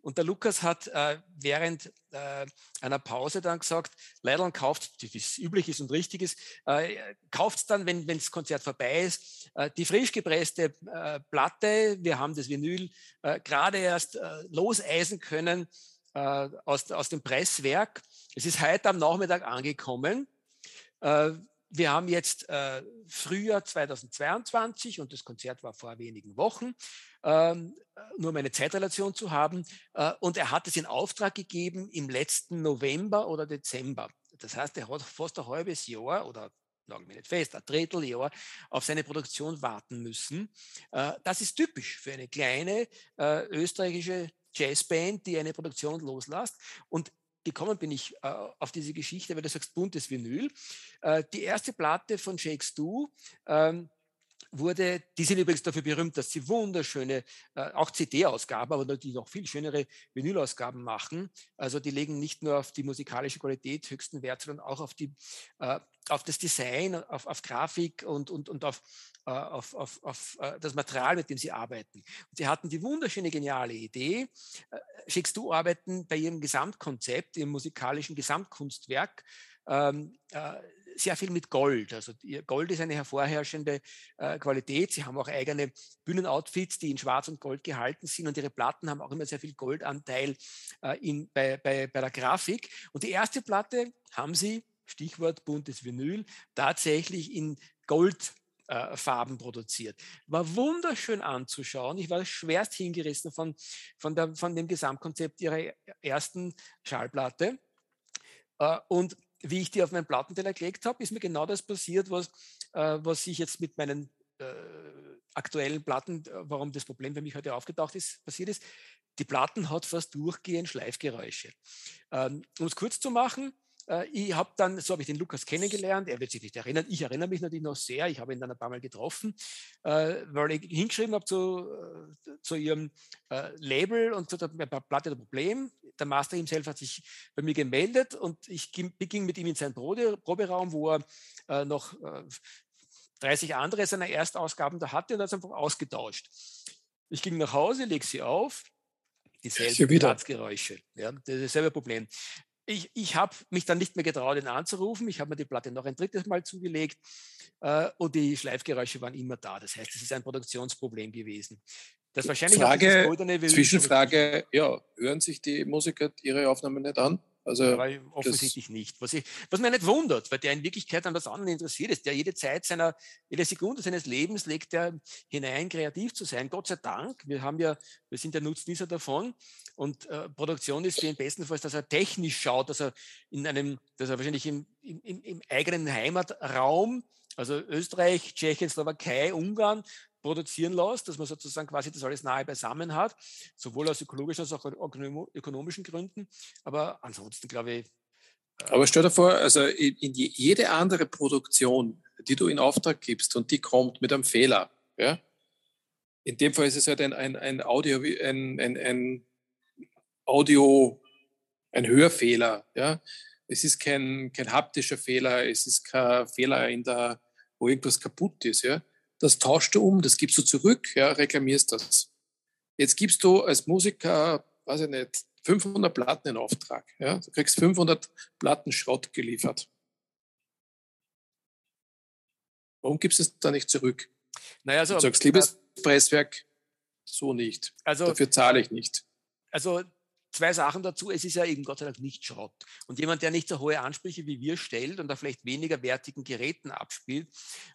Und der Lukas hat äh, während äh, einer Pause dann gesagt, Leidl kauft, das üblich ist und richtig ist, äh, kauft dann, wenn das Konzert vorbei ist, äh, die frisch gepresste äh, Platte. Wir haben das Vinyl gerade erst loseisen können aus, aus dem Presswerk. Es ist heute am Nachmittag angekommen. Äh, wir haben jetzt äh, Frühjahr 2022 und das Konzert war vor wenigen Wochen, ähm, nur um eine Zeitrelation zu haben. Äh, und er hat es in Auftrag gegeben im letzten November oder Dezember. Das heißt, er hat fast ein halbes Jahr oder sagen wir nicht fest, ein Dritteljahr auf seine Produktion warten müssen. Äh, das ist typisch für eine kleine äh, österreichische Jazzband, die eine Produktion loslässt. Und gekommen bin ich äh, auf diese Geschichte, weil du sagst buntes Vinyl. Äh, die erste Platte von Shakes Do ähm, wurde, die sind übrigens dafür berühmt, dass sie wunderschöne, äh, auch CD-Ausgaben, aber natürlich noch viel schönere Vinyl-Ausgaben machen. Also die legen nicht nur auf die musikalische Qualität höchsten Wert, sondern auch auf, die, äh, auf das Design, auf, auf Grafik und, und, und auf, äh, auf, auf, auf äh, das Material, mit dem sie arbeiten. Und sie hatten die wunderschöne, geniale Idee, äh, schickst du arbeiten bei ihrem Gesamtkonzept, ihrem musikalischen Gesamtkunstwerk, ähm, äh, sehr viel mit Gold. Also Gold ist eine hervorherrschende äh, Qualität. Sie haben auch eigene Bühnenoutfits, die in Schwarz und Gold gehalten sind und ihre Platten haben auch immer sehr viel Goldanteil äh, in, bei, bei, bei der Grafik. Und die erste Platte haben sie, Stichwort buntes Vinyl, tatsächlich in Gold äh, Farben produziert. War wunderschön anzuschauen. Ich war schwerst hingerissen von, von, der, von dem Gesamtkonzept ihrer ersten Schallplatte. Äh, und wie ich die auf meinen Plattenteller gelegt habe, ist mir genau das passiert, was, äh, was ich jetzt mit meinen äh, aktuellen Platten, äh, warum das Problem für mich heute aufgetaucht ist, passiert ist. Die Platten hat fast durchgehend Schleifgeräusche. Ähm, um es kurz zu machen, äh, ich habe dann, so habe ich den Lukas kennengelernt, er wird sich nicht erinnern, ich erinnere mich natürlich noch sehr, ich habe ihn dann ein paar Mal getroffen, äh, weil ich hingeschrieben habe zu, äh, zu ihrem Label und zu der Platte der Problem. Der Master himself hat sich bei mir gemeldet und ich beging mit ihm in seinen Proberaum, wo er noch 30 andere seiner Erstausgaben da hatte und hat es einfach ausgetauscht. Ich ging nach Hause, lege sie auf, dieselben Platzgeräusche. Ja, das ist dasselbe Problem ich, ich habe mich dann nicht mehr getraut, ihn anzurufen. Ich habe mir die Platte noch ein drittes Mal zugelegt äh, und die Schleifgeräusche waren immer da. Das heißt, es ist ein Produktionsproblem gewesen. Das wahrscheinlich Frage, Zwischenfrage, ja, hören sich die Musiker ihre Aufnahmen nicht an? Also ja, offensichtlich nicht. Was, ich, was mich nicht wundert, weil der in Wirklichkeit an was anderes interessiert ist. Der jede Zeit seiner, jede Sekunde seines Lebens legt er hinein, kreativ zu sein. Gott sei Dank. Wir haben ja, wir sind der Nutznießer davon. Und äh, Produktion ist für ihn bestenfalls, dass er technisch schaut, dass er in einem, dass er wahrscheinlich im, im, im eigenen Heimatraum, also Österreich, Tschechien, Slowakei, Ungarn, produzieren lässt, dass man sozusagen quasi das alles nahe beisammen hat, sowohl aus ökologischen als auch ökonomischen Gründen. Aber ansonsten glaube ich. Äh Aber stell dir vor, also in jede andere Produktion, die du in Auftrag gibst und die kommt mit einem Fehler, ja, in dem Fall ist es halt ein, ein, ein Audio, ein, ein, ein Audio, ein Hörfehler, ja. Es ist kein, kein haptischer Fehler, es ist kein Fehler in der, wo irgendwas kaputt ist, ja das tauschst du um, das gibst du zurück, ja, reklamierst das. Jetzt gibst du als Musiker, weiß ich nicht, 500 Platten in Auftrag. Ja? Du kriegst 500 Platten Schrott geliefert. Warum gibst du es da nicht zurück? Naja, also, du sagst, liebes äh, Presswerk, so nicht. Also, Dafür zahle ich nicht. Also zwei Sachen dazu. Es ist ja eben Gott sei Dank nicht Schrott. Und jemand, der nicht so hohe Ansprüche wie wir stellt und da vielleicht weniger wertigen Geräten abspielt,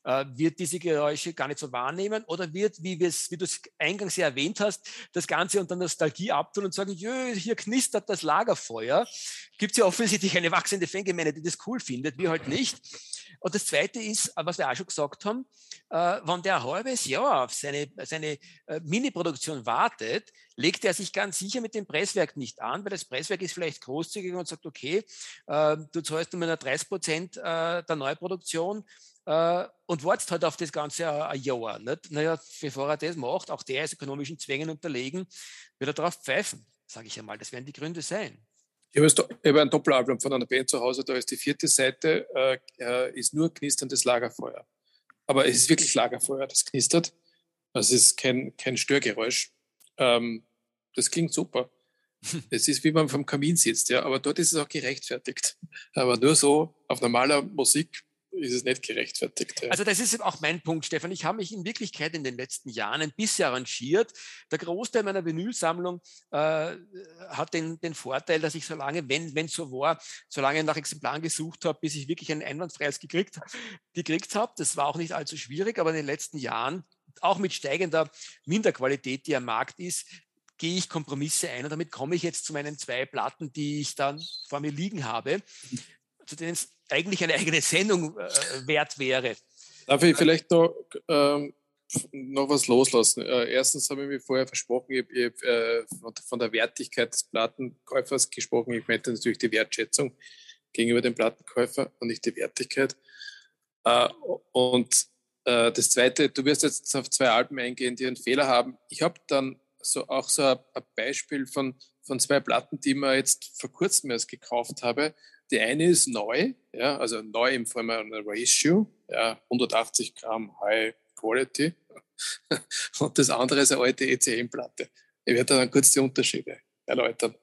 äh, wird diese Geräusche gar nicht so wahrnehmen oder wird, wie, wie du es eingangs ja erwähnt hast, das Ganze unter Nostalgie abtun und sagen, Jö, hier knistert das Lagerfeuer. Gibt es ja offensichtlich eine wachsende Fangemeinde, die das cool findet, wir halt nicht. Und das Zweite ist, was wir auch schon gesagt haben, äh, wenn der ein halbes Jahr auf seine, seine äh, Mini-Produktion wartet, legt er sich ganz sicher mit dem Presswerk nicht an, weil das Presswerk ist vielleicht großzügig und sagt, okay, äh, du zahlst nur 30 Prozent äh, der Neuproduktion äh, und wartest halt auf das Ganze ein Jahr. Nicht? Naja, bevor er das macht, auch der ist ökonomischen Zwängen unterlegen, wird er darauf pfeifen, sage ich einmal. Das werden die Gründe sein. Ich habe ein Doppelalbum von einer Band zu Hause, da ist die vierte Seite, äh, äh, ist nur knisterndes Lagerfeuer. Aber es ist wirklich Lagerfeuer, das knistert. Es ist kein, kein Störgeräusch. Ähm, das klingt super. Es ist, wie man vom Kamin sitzt, ja, aber dort ist es auch gerechtfertigt. Aber nur so auf normaler Musik ist es nicht gerechtfertigt. Ja. Also das ist auch mein Punkt, Stefan. Ich habe mich in Wirklichkeit in den letzten Jahren ein bisschen arrangiert. Der Großteil meiner Vinylsammlung äh, hat den, den Vorteil, dass ich so lange, wenn es so war, so lange nach Exemplaren gesucht habe, bis ich wirklich ein einwandfreies gekriegt, gekriegt habe. Das war auch nicht allzu schwierig, aber in den letzten Jahren, auch mit steigender Minderqualität, die am Markt ist, gehe ich Kompromisse ein und damit komme ich jetzt zu meinen zwei Platten, die ich dann vor mir liegen habe, zu denen es eigentlich eine eigene Sendung äh, wert wäre. Darf ich vielleicht noch, ähm, noch was loslassen? Äh, erstens habe ich mir vorher versprochen, ich hab, äh, von der Wertigkeit des Plattenkäufers gesprochen. Ich meinte natürlich die Wertschätzung gegenüber dem Plattenkäufer und nicht die Wertigkeit. Äh, und äh, das Zweite, du wirst jetzt auf zwei Alben eingehen, die einen Fehler haben. Ich habe dann so auch so ein, Beispiel von, von zwei Platten, die mir jetzt vor kurzem erst gekauft habe. Die eine ist neu, ja, also neu in Form einer Ratio, ja, 180 Gramm High Quality. Und das andere ist eine alte ECM-Platte. Ich werde dann kurz die Unterschiede erläutern.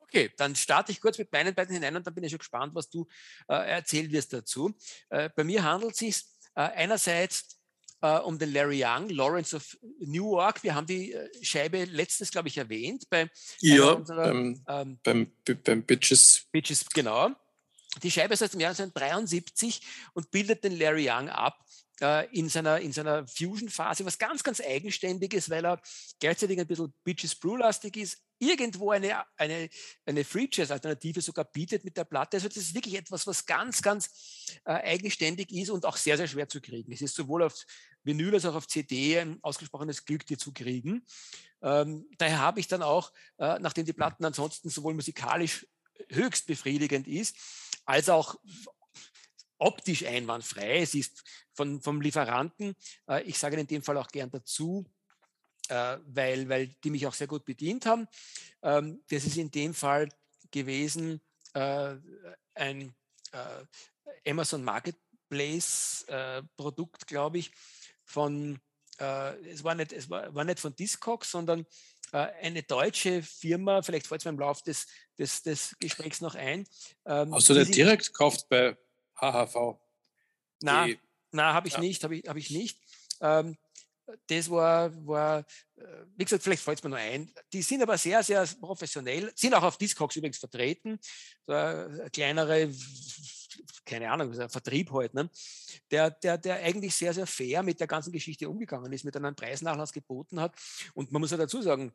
Okay, dann starte ich kurz mit meinen beiden hinein und dann bin ich schon gespannt, was du äh, erzählen wirst dazu. Äh, bei mir handelt es sich äh, einerseits äh, um den Larry Young, Lawrence of Newark. Wir haben die äh, Scheibe letztens, glaube ich, erwähnt. Bei ja, unserer, beim, ähm, beim, beim Bitches. Bitches, genau. Die Scheibe ist aus dem Jahr 1973 und bildet den Larry Young ab äh, in seiner, in seiner Fusion-Phase, was ganz, ganz eigenständiges, weil er gleichzeitig ein bisschen Bitches Brew-lastig ist, irgendwo eine, eine, eine Free Jazz-Alternative sogar bietet mit der Platte. Also das ist wirklich etwas, was ganz, ganz äh, eigenständig ist und auch sehr, sehr schwer zu kriegen. Es ist sowohl auf Vinyl als auch auf CD ein ausgesprochenes Glück, die zu kriegen. Ähm, daher habe ich dann auch, äh, nachdem die Platten ansonsten sowohl musikalisch höchst befriedigend ist, als auch optisch einwandfrei. Es ist von, vom Lieferanten, äh, ich sage in dem Fall auch gern dazu, äh, weil, weil die mich auch sehr gut bedient haben. Ähm, das ist in dem Fall gewesen äh, ein äh, Amazon Marketplace äh, Produkt, glaube ich, von, äh, es, war nicht, es war, war nicht von Discogs, sondern äh, eine deutsche Firma, vielleicht fällt es mir im Laufe des, des, des Gesprächs noch ein. Ähm, Hast du das direkt gekauft bei HHV? Nein, na, habe ich ja. nicht, habe ich, hab ich nicht. Ähm, das war, war, äh, wie gesagt, vielleicht fällt es mir nur ein. Die sind aber sehr, sehr professionell, sind auch auf Discogs übrigens vertreten. So eine kleinere, keine Ahnung, Vertrieb halt, ne? der, der, der eigentlich sehr, sehr fair mit der ganzen Geschichte umgegangen ist, mit einem Preisnachlass geboten hat. Und man muss ja dazu sagen,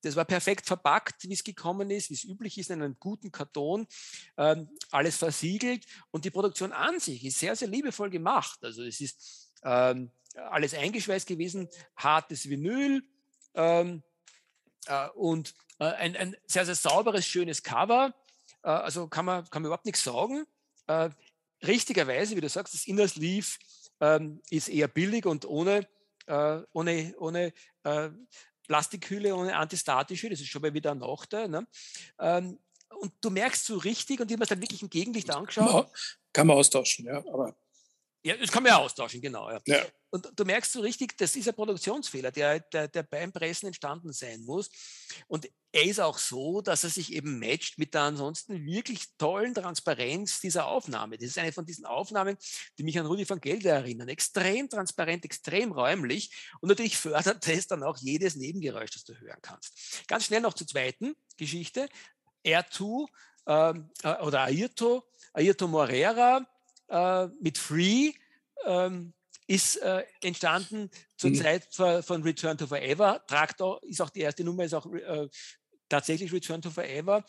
das war perfekt verpackt, wie es gekommen ist, wie es üblich ist, in einem guten Karton, ähm, alles versiegelt. Und die Produktion an sich ist sehr, sehr liebevoll gemacht. Also es ist ähm, alles eingeschweißt gewesen, hartes Vinyl ähm, äh, und äh, ein, ein, sehr, sehr sauberes, schönes Cover. Äh, also kann man, kann man überhaupt nichts sagen. Äh, richtigerweise, wie du sagst, das Inner Sleeve ähm, ist eher billig und ohne, äh, ohne, ohne äh, Plastikhülle, ohne antistatische, das ist schon mal wieder ein Nachteil. Ne? Ähm, und du merkst so richtig, und ich habe mir dann wirklich im Gegenlicht angeschaut. Kann man austauschen, ja, aber ja, das kann man ja austauschen, genau. Ja. ja. Und du merkst so richtig, das ist ein Produktionsfehler, der, der, der beim Pressen entstanden sein muss. Und er ist auch so, dass er sich eben matcht mit der ansonsten wirklich tollen Transparenz dieser Aufnahme. Das ist eine von diesen Aufnahmen, die mich an Rudi van Gelder erinnern. Extrem transparent, extrem räumlich und natürlich fördert das dann auch jedes Nebengeräusch, das du hören kannst. Ganz schnell noch zur zweiten Geschichte. R2 ähm, äh, oder Ayrto, Ayrto Morera, äh, mit Free ähm, ist äh, entstanden zur mhm. Zeit von Return to Forever. Traktor ist auch die erste Nummer, ist auch äh, tatsächlich Return to Forever.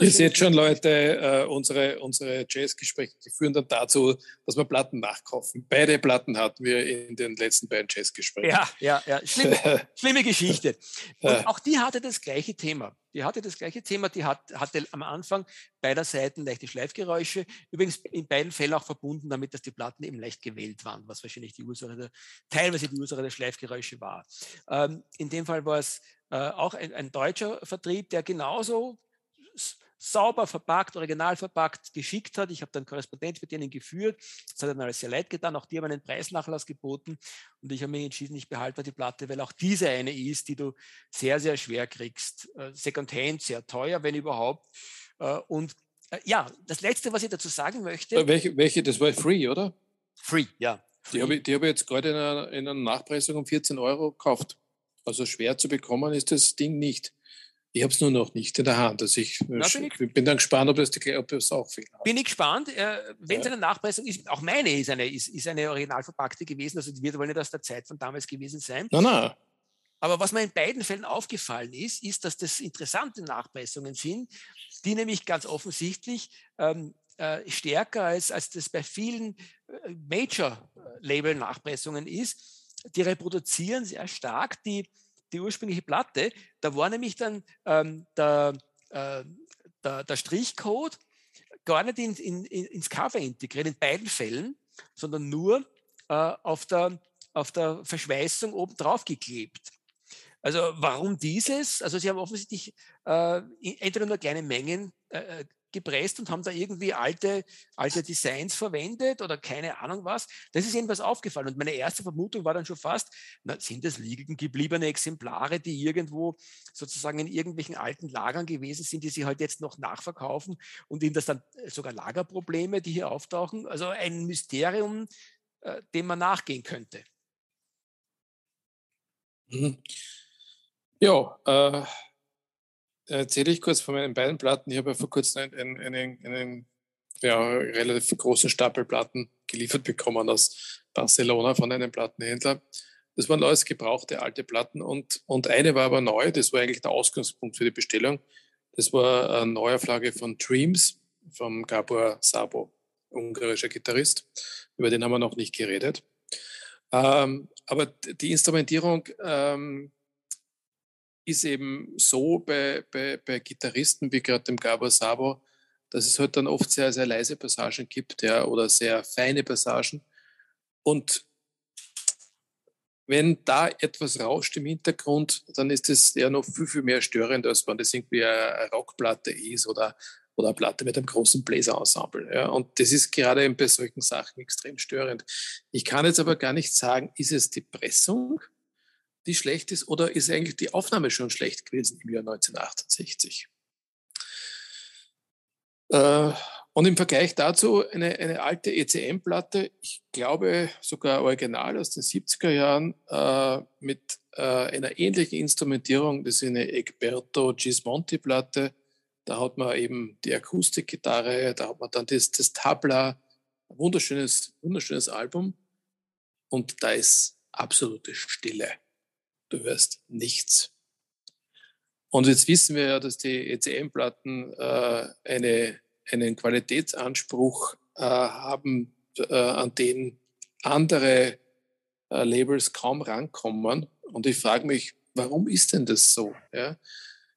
Ihr seht schon, Leute, äh, unsere, unsere Jazzgespräche führen dann dazu, dass wir Platten nachkaufen. Beide Platten hatten wir in den letzten beiden Jazzgesprächen. Ja, ja, ja. Schlimme, schlimme Geschichte. Und auch die hatte das gleiche Thema. Die hatte das gleiche Thema. Die hat, hatte am Anfang beider Seiten leichte Schleifgeräusche. Übrigens in beiden Fällen auch verbunden damit, dass die Platten eben leicht gewählt waren, was wahrscheinlich die Ursache der, teilweise die Ursache der Schleifgeräusche war. Ähm, in dem Fall war es äh, auch ein, ein, deutscher Vertrieb, der genauso sauber verpackt, original verpackt geschickt hat. Ich habe dann Korrespondent mit denen geführt. Das hat dann alles sehr leid getan. Auch die haben einen Preisnachlass geboten. Und ich habe mich entschieden, ich behalte die Platte, weil auch diese eine ist, die du sehr, sehr schwer kriegst. Äh, Secondhand, sehr teuer, wenn überhaupt. Äh, und äh, ja, das Letzte, was ich dazu sagen möchte. Welche, welche das war Free, oder? Free, ja. Free. Die habe ich, hab ich jetzt gerade in einer, in einer Nachpressung um 14 Euro gekauft. Also schwer zu bekommen ist das Ding nicht. Ich habe es nur noch nicht in der Hand. Also ich, Na, bin, ich bin, dann gespannt, ob das, die, ob das auch viel hat. Bin ich gespannt. Äh, Wenn es ja. eine Nachpressung ist, auch meine ist eine, ist, ist eine original verpackte gewesen. Also die wird wohl nicht aus der Zeit von damals gewesen sein. Nein, nein. Aber was mir in beiden Fällen aufgefallen ist, ist, dass das interessante Nachpressungen sind, die nämlich ganz offensichtlich ähm, äh, stärker als, als das bei vielen äh, Major-Label-Nachpressungen ist. Die reproduzieren sehr stark die, die ursprüngliche Platte. Da war nämlich dann ähm, der, äh, der, der, Strichcode gar nicht in, in, ins Cover integriert, in beiden Fällen, sondern nur äh, auf, der, auf der Verschweißung oben drauf geklebt. Also warum dieses? Also sie haben offensichtlich äh, entweder nur kleine Mengen äh, äh, gepresst und haben da irgendwie alte, alte Designs verwendet oder keine Ahnung was. Das ist jedenfalls aufgefallen. Und meine erste Vermutung war dann schon fast, na, sind das liegen gebliebene Exemplare, die irgendwo sozusagen in irgendwelchen alten Lagern gewesen sind, die sie halt jetzt noch nachverkaufen und ihnen das dann äh, sogar Lagerprobleme, die hier auftauchen. Also ein Mysterium, äh, dem man nachgehen könnte. Mhm. Ja, äh, erzähle ich kurz von meinen beiden Platten. Ich habe ja vor kurzem einen, einen, einen ja, relativ großen Stapel Platten geliefert bekommen aus Barcelona von einem Plattenhändler. Das waren alles gebrauchte alte Platten und, und eine war aber neu. Das war eigentlich der Ausgangspunkt für die Bestellung. Das war eine Neuauflage von Dreams vom Gabor Sabo, ungarischer Gitarrist. Über den haben wir noch nicht geredet. Ähm, aber die Instrumentierung ähm, ist eben so bei, bei, bei Gitarristen wie gerade dem Gabor Sabo, dass es halt dann oft sehr, sehr leise Passagen gibt ja, oder sehr feine Passagen. Und wenn da etwas rauscht im Hintergrund, dann ist es ja noch viel, viel mehr störend, als wenn das irgendwie eine Rockplatte ist oder, oder eine Platte mit einem großen Bläserensemble. Ja. Und das ist gerade bei solchen Sachen extrem störend. Ich kann jetzt aber gar nicht sagen, ist es die Pressung die schlecht ist, oder ist eigentlich die Aufnahme schon schlecht gewesen im Jahr 1968? Äh, und im Vergleich dazu eine, eine alte ECM-Platte, ich glaube sogar original aus den 70er Jahren, äh, mit äh, einer ähnlichen Instrumentierung, das ist eine Egberto Gismonti-Platte. Da hat man eben die Akustikgitarre, da hat man dann das, das Tabla, ein wunderschönes, wunderschönes Album. Und da ist absolute Stille du hörst nichts. Und jetzt wissen wir ja, dass die ECM-Platten äh, eine, einen Qualitätsanspruch äh, haben, äh, an den andere äh, Labels kaum rankommen. Und ich frage mich, warum ist denn das so? Ja?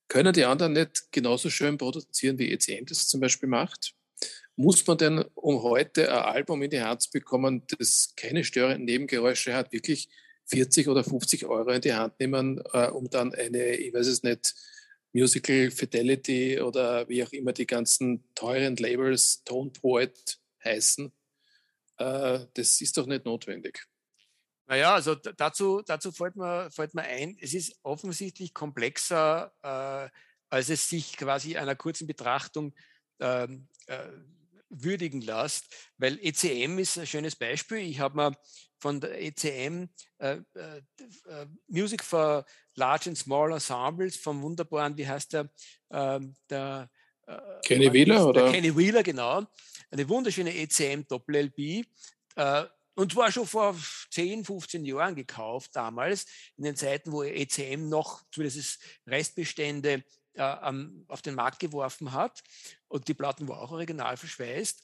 Können die anderen nicht genauso schön produzieren, wie ECM das zum Beispiel macht? Muss man denn, um heute ein Album in die Hand zu bekommen, das keine störenden Nebengeräusche hat, wirklich 40 oder 50 Euro in die Hand nehmen, äh, um dann eine, ich weiß es nicht, Musical Fidelity oder wie auch immer die ganzen teuren Labels, Tone Poet heißen. Äh, das ist doch nicht notwendig. Naja, also dazu, dazu fällt, mir, fällt mir ein, es ist offensichtlich komplexer, äh, als es sich quasi einer kurzen Betrachtung ähm, äh, würdigen lässt, weil ECM ist ein schönes Beispiel. Ich habe mir von der ECM äh, äh, äh, Music for Large and Small Ensembles vom wunderbaren, wie heißt der, ähm, der äh, Kenny Wheeler, oder? Kenny Wheeler, genau. Eine wunderschöne ECM Doppel-LP. Äh, und war schon vor 10, 15 Jahren gekauft damals, in den Zeiten, wo ECM noch zumindest Restbestände äh, auf den Markt geworfen hat. Und die Platten waren auch original verschweißt.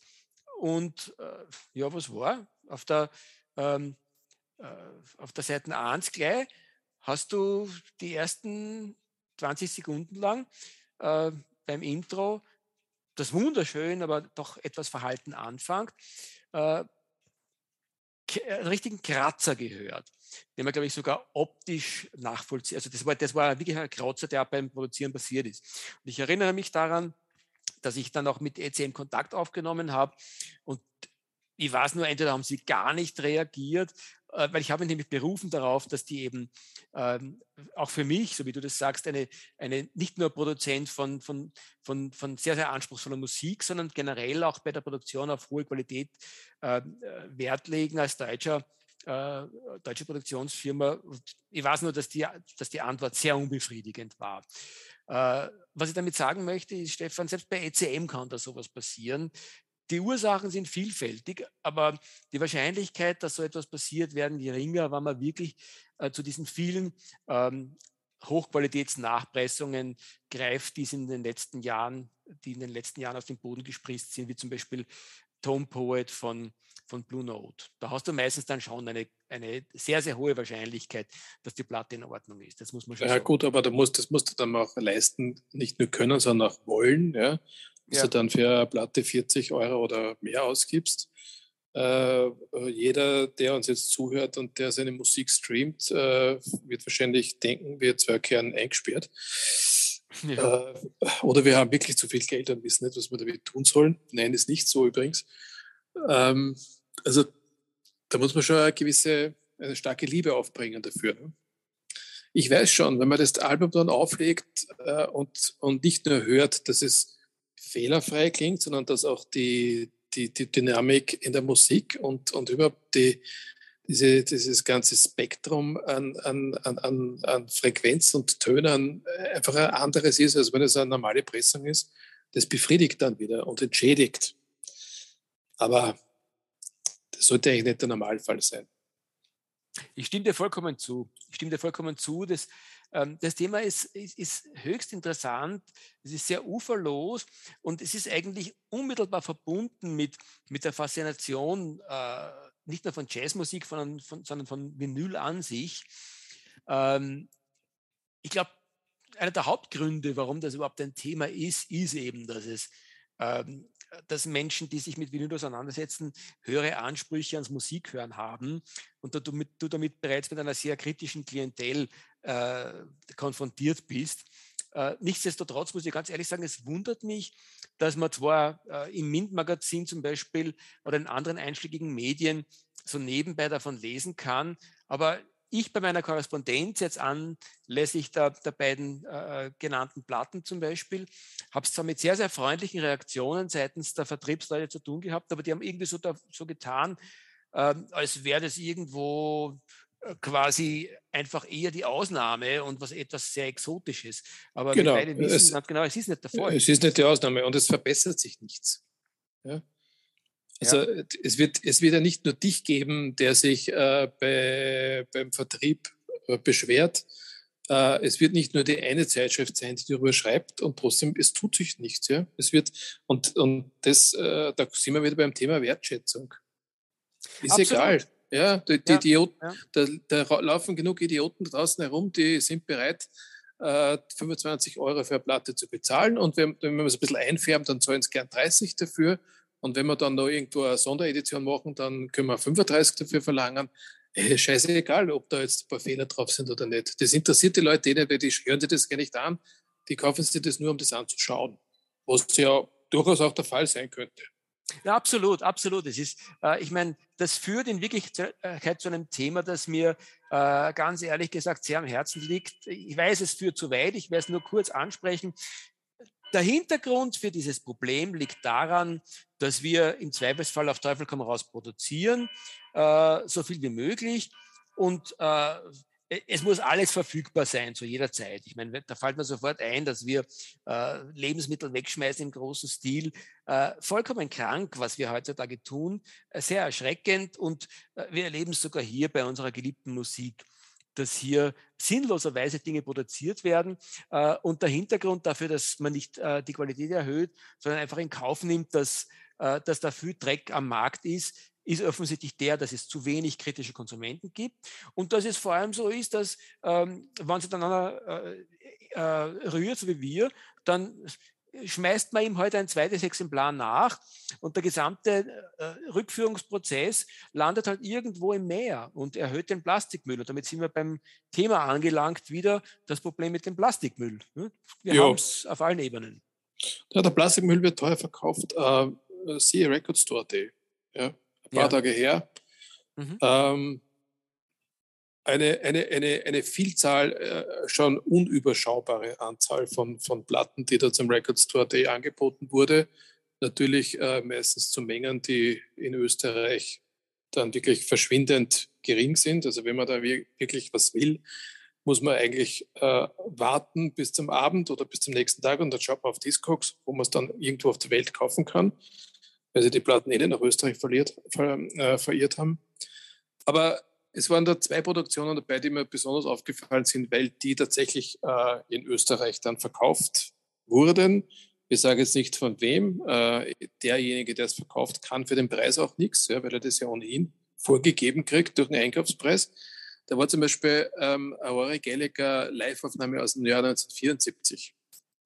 Und äh, ja, was war? Auf der, ähm, äh, auf der Seite 1 gleich hast du die ersten 20 Sekunden lang äh, beim Intro das wunderschön, aber doch etwas verhalten anfängt, äh, richtigen Kratzer gehört, den man, glaube ich, sogar optisch nachvollzieht. Also das war, das war wirklich ein Kratzer, der beim Produzieren passiert ist. Und ich erinnere mich daran, dass ich dann auch mit ECM Kontakt aufgenommen habe und ich weiß nur, entweder haben sie gar nicht reagiert weil ich habe mich nämlich berufen darauf, dass die eben ähm, auch für mich, so wie du das sagst, eine, eine nicht nur Produzent von, von, von, von sehr, sehr anspruchsvoller Musik, sondern generell auch bei der Produktion auf hohe Qualität ähm, äh, Wert legen als Deutscher äh, deutsche Produktionsfirma. Ich weiß nur, dass die, dass die Antwort sehr unbefriedigend war. Äh, was ich damit sagen möchte, ist, Stefan, selbst bei ECM kann da sowas passieren. Die Ursachen sind vielfältig, aber die Wahrscheinlichkeit, dass so etwas passiert, werden geringer, wenn man wirklich äh, zu diesen vielen ähm, Hochqualitätsnachpressungen greift, die in den letzten Jahren, die in den letzten Jahren auf den Boden gespritzt sind, wie zum Beispiel Tone Poet von, von Blue Note. Da hast du meistens dann schon eine, eine sehr, sehr hohe Wahrscheinlichkeit, dass die Platte in Ordnung ist. Das muss man schon Ja, sagen. gut, aber da musst, das musst du dann auch leisten, nicht nur können, sondern auch wollen. Ja? Dass ja. du dann für eine Platte 40 Euro oder mehr ausgibst. Äh, jeder, der uns jetzt zuhört und der seine Musik streamt, äh, wird wahrscheinlich denken, wir zwei Kern eingesperrt. Ja. Äh, oder wir haben wirklich zu viel Geld und wissen nicht, was wir damit tun sollen. Nein, ist nicht so übrigens. Ähm, also da muss man schon eine gewisse, eine starke Liebe aufbringen dafür. Ne? Ich weiß schon, wenn man das Album dann auflegt äh, und, und nicht nur hört, dass es fehlerfrei klingt, sondern dass auch die, die, die Dynamik in der Musik und, und überhaupt die, diese, dieses ganze Spektrum an, an, an, an Frequenz und Tönen einfach ein anderes ist, als wenn es eine normale Pressung ist. Das befriedigt dann wieder und entschädigt. Aber das sollte eigentlich nicht der Normalfall sein. Ich stimme dir vollkommen zu. Ich stimme dir vollkommen zu. Das, ähm, das Thema ist, ist, ist, höchst interessant, es ist sehr uferlos und es ist eigentlich unmittelbar verbunden mit, mit der Faszination äh, nicht nur von Jazzmusik, von, von, sondern von Vinyl an sich. Ähm, ich glaube, einer der Hauptgründe, warum das überhaupt ein Thema ist, ist eben, dass es ähm, dass Menschen, die sich mit Vinyl auseinandersetzen, höhere Ansprüche ans Musikhören haben und du, du damit bereits mit einer sehr kritischen Klientel äh, konfrontiert bist. Äh, nichtsdestotrotz muss ich ganz ehrlich sagen, es wundert mich, dass man zwar äh, im MINT-Magazin zum Beispiel oder in anderen einschlägigen Medien so nebenbei davon lesen kann, aber ich bei meiner Korrespondenz jetzt anlässlich der, der beiden äh, genannten Platten zum Beispiel, habe es zwar mit sehr, sehr freundlichen Reaktionen seitens der Vertriebsleute zu tun gehabt, aber die haben irgendwie so, da, so getan, äh, als wäre das irgendwo quasi einfach eher die Ausnahme und was etwas sehr Exotisches. Aber genau. wir beide wissen es, ganz genau, es ist nicht der Fall. Es ist nicht die Ausnahme und es verbessert sich nichts. Ja? Also ja. es, wird, es wird ja nicht nur dich geben, der sich äh, bei, beim Vertrieb äh, beschwert. Äh, es wird nicht nur die eine Zeitschrift sein, die darüber schreibt und trotzdem, es tut sich nichts. Ja? Es wird, und, und das, äh, da sind wir wieder beim Thema Wertschätzung. Ist Absolut. egal. Ja, die, die ja, Idioten, ja. Da, da, laufen genug Idioten draußen herum, die sind bereit, 25 äh, Euro für eine Platte zu bezahlen. Und wenn, wenn wir es ein bisschen einfärben, dann zahlen sie gern 30 dafür. Und wenn wir dann noch irgendwo eine Sonderedition machen, dann können wir 35 dafür verlangen. Äh, scheißegal, ob da jetzt ein paar Fehler drauf sind oder nicht. Das interessiert die Leute eh nicht, die hören sich das gar nicht an. Die kaufen sich das nur, um das anzuschauen. Was ja durchaus auch der Fall sein könnte. Ja, absolut, absolut. Es ist, äh, ich meine, das führt in Wirklichkeit zu einem Thema, das mir äh, ganz ehrlich gesagt sehr am Herzen liegt. Ich weiß, es führt zu weit, ich werde es nur kurz ansprechen. Der Hintergrund für dieses Problem liegt daran, dass wir im Zweifelsfall auf Teufel komm raus produzieren, äh, so viel wie möglich. Und äh, es muss alles verfügbar sein zu jeder Zeit. Ich meine, da fällt mir sofort ein, dass wir äh, Lebensmittel wegschmeißen im großen Stil. Äh, vollkommen krank, was wir heutzutage tun. Äh, sehr erschreckend und äh, wir erleben es sogar hier bei unserer geliebten Musik dass hier sinnloserweise Dinge produziert werden. Äh, und der Hintergrund dafür, dass man nicht äh, die Qualität erhöht, sondern einfach in Kauf nimmt, dass, äh, dass da viel Dreck am Markt ist, ist offensichtlich der, dass es zu wenig kritische Konsumenten gibt und dass es vor allem so ist, dass ähm, wenn sie dann äh, äh, rührt, so wie wir, dann schmeißt man ihm heute ein zweites Exemplar nach und der gesamte äh, Rückführungsprozess landet halt irgendwo im Meer und erhöht den Plastikmüll. Und damit sind wir beim Thema angelangt, wieder das Problem mit dem Plastikmüll. Ne? Wir haben es auf allen Ebenen. Ja, der Plastikmüll wird teuer verkauft. Äh, siehe Record Store Day. Ja, paar ja. Tage her. Mhm. Ähm, eine, eine, eine, eine Vielzahl, äh, schon unüberschaubare Anzahl von, von Platten, die da zum Record Store Day angeboten wurde. Natürlich äh, meistens zu Mengen, die in Österreich dann wirklich verschwindend gering sind. Also wenn man da wirklich was will, muss man eigentlich äh, warten bis zum Abend oder bis zum nächsten Tag und dann schaut man auf Discogs, wo man es dann irgendwo auf der Welt kaufen kann, weil sie die Platten eh nach Österreich verliert, ver, äh, verirrt haben. Aber es waren da zwei Produktionen dabei, die mir besonders aufgefallen sind, weil die tatsächlich äh, in Österreich dann verkauft wurden. Ich sage jetzt nicht von wem. Äh, derjenige, der es verkauft, kann für den Preis auch nichts, ja, weil er das ja ohnehin vorgegeben kriegt durch den Einkaufspreis. Da war zum Beispiel ähm, Aurora Gallagher Live-Aufnahme aus dem Jahr 1974.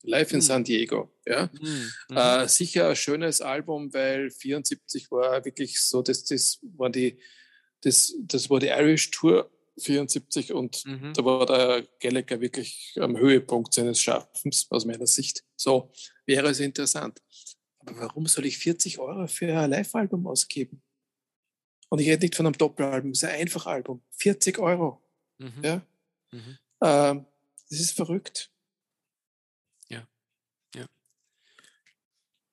Live in mhm. San Diego. Ja. Mhm. Äh, sicher ein schönes Album, weil 74 war wirklich so, dass das war die, das, das war die Irish Tour 74 und mhm. da war der Gallagher wirklich am Höhepunkt seines Schaffens aus meiner Sicht. So wäre es interessant. Aber warum soll ich 40 Euro für ein Live-Album ausgeben? Und ich rede nicht von einem Doppelalbum, es ist ein Einfachalbum. 40 Euro. Mhm. Ja? Mhm. Ähm, das ist verrückt. Ja. ja.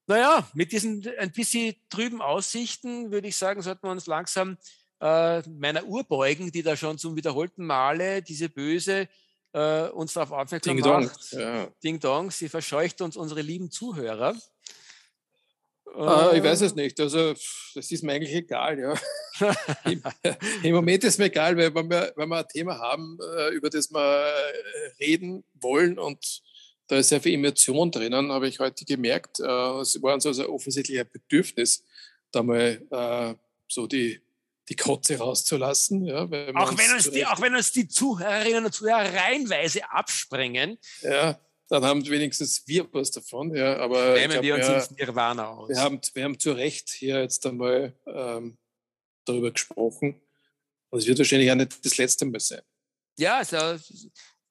Naja, mit diesen ein bisschen trüben Aussichten würde ich sagen, sollten wir uns langsam äh, meiner Uhr beugen, die da schon zum wiederholten Male diese böse äh, uns darauf aufmerksam Ding macht. Dong. Ja. Ding Dong, sie verscheucht uns unsere lieben Zuhörer. Äh, ich weiß es nicht. Also, das ist mir eigentlich egal. Ja. Im, Im, Moment ist mir egal, weil wenn wir, wenn wir ein Thema haben, äh, über das wir äh, reden wollen und da ist sehr viel Emotion drinnen, habe ich heute gemerkt. Es war uns also offensichtlich ein Bedürfnis, da mal so die, die Kotze rauszulassen. Ja, auch, wenn uns die, auch wenn uns die Zuhörerinnen und Zuhörer reihenweise absprengen. Ja, dann haben wenigstens wir was davon. Ja, aber Nehmen wir uns ja, ins Nirvana aus. Wir haben, wir haben zu Recht hier jetzt einmal ähm, darüber gesprochen. Und es wird wahrscheinlich auch nicht das letzte Mal sein. Ja, ein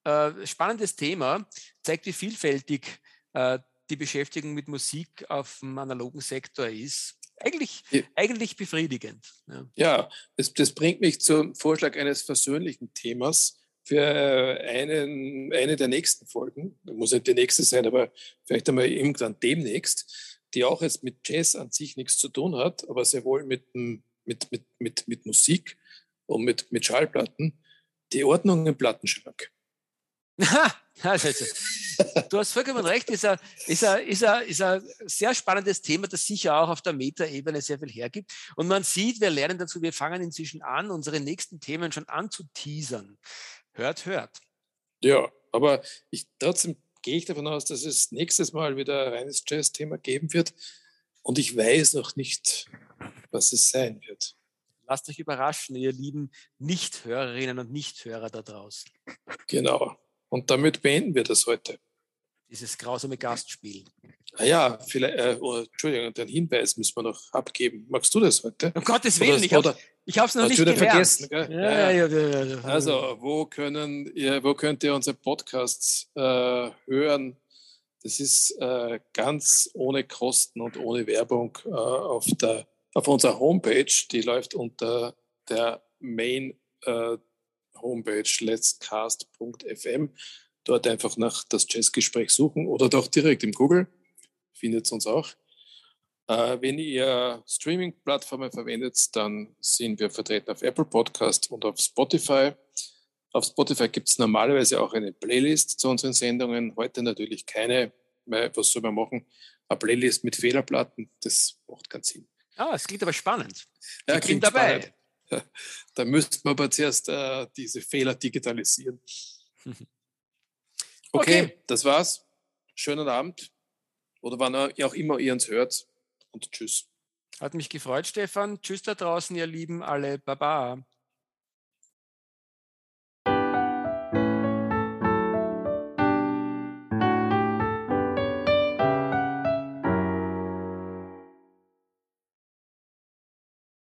äh, spannendes Thema, zeigt, wie vielfältig äh, die Beschäftigung mit Musik auf dem analogen Sektor ist. Eigentlich, ja. eigentlich befriedigend. Ja, ja das, das bringt mich zum Vorschlag eines versöhnlichen Themas für einen, eine der nächsten Folgen, muss nicht die nächste sein, aber vielleicht einmal irgendwann demnächst, die auch jetzt mit Jazz an sich nichts zu tun hat, aber sehr wohl mit, mit, mit, mit, mit Musik und mit, mit Schallplatten, die Ordnung im Plattenschrank. du hast vollkommen recht, ist ein, ist, ein, ist, ein, ist ein sehr spannendes Thema, das sicher auch auf der Meta-Ebene sehr viel hergibt. Und man sieht, wir lernen dazu, wir fangen inzwischen an, unsere nächsten Themen schon anzuteasern. Hört, hört. Ja, aber ich, trotzdem gehe ich davon aus, dass es nächstes Mal wieder ein reines Jazz-Thema geben wird. Und ich weiß noch nicht, was es sein wird. Lasst euch überraschen, ihr lieben Nichthörerinnen und Nichthörer da draußen. Genau. Und damit beenden wir das heute. Dieses grausame Gastspiel. Ah ja, vielleicht, äh, oh, Entschuldigung, den Hinweis müssen wir noch abgeben. Magst du das heute? Um Gottes Willen, oder, ich habe es noch nicht gelernt. vergessen. Ja, ja, ja, Also, wo, können ihr, wo könnt ihr unsere Podcasts äh, hören? Das ist äh, ganz ohne Kosten und ohne Werbung äh, auf, der, auf unserer Homepage. Die läuft unter der Main äh, Homepage letscast.fm. Dort einfach nach das Jazzgespräch suchen oder doch direkt im Google. Findet es uns auch. Äh, wenn ihr Streaming-Plattformen verwendet, dann sind wir vertreten auf Apple Podcast und auf Spotify. Auf Spotify gibt es normalerweise auch eine Playlist zu unseren Sendungen. Heute natürlich keine, weil was soll man machen? Eine Playlist mit Fehlerplatten, das macht keinen Sinn. Ah, es klingt aber spannend. Ja, ich bin dabei. Spannend. Da müssten wir aber zuerst äh, diese Fehler digitalisieren. Okay, okay, das war's. Schönen Abend. Oder wann auch immer ihr uns hört und tschüss. Hat mich gefreut, Stefan. Tschüss da draußen, ihr Lieben alle. Baba.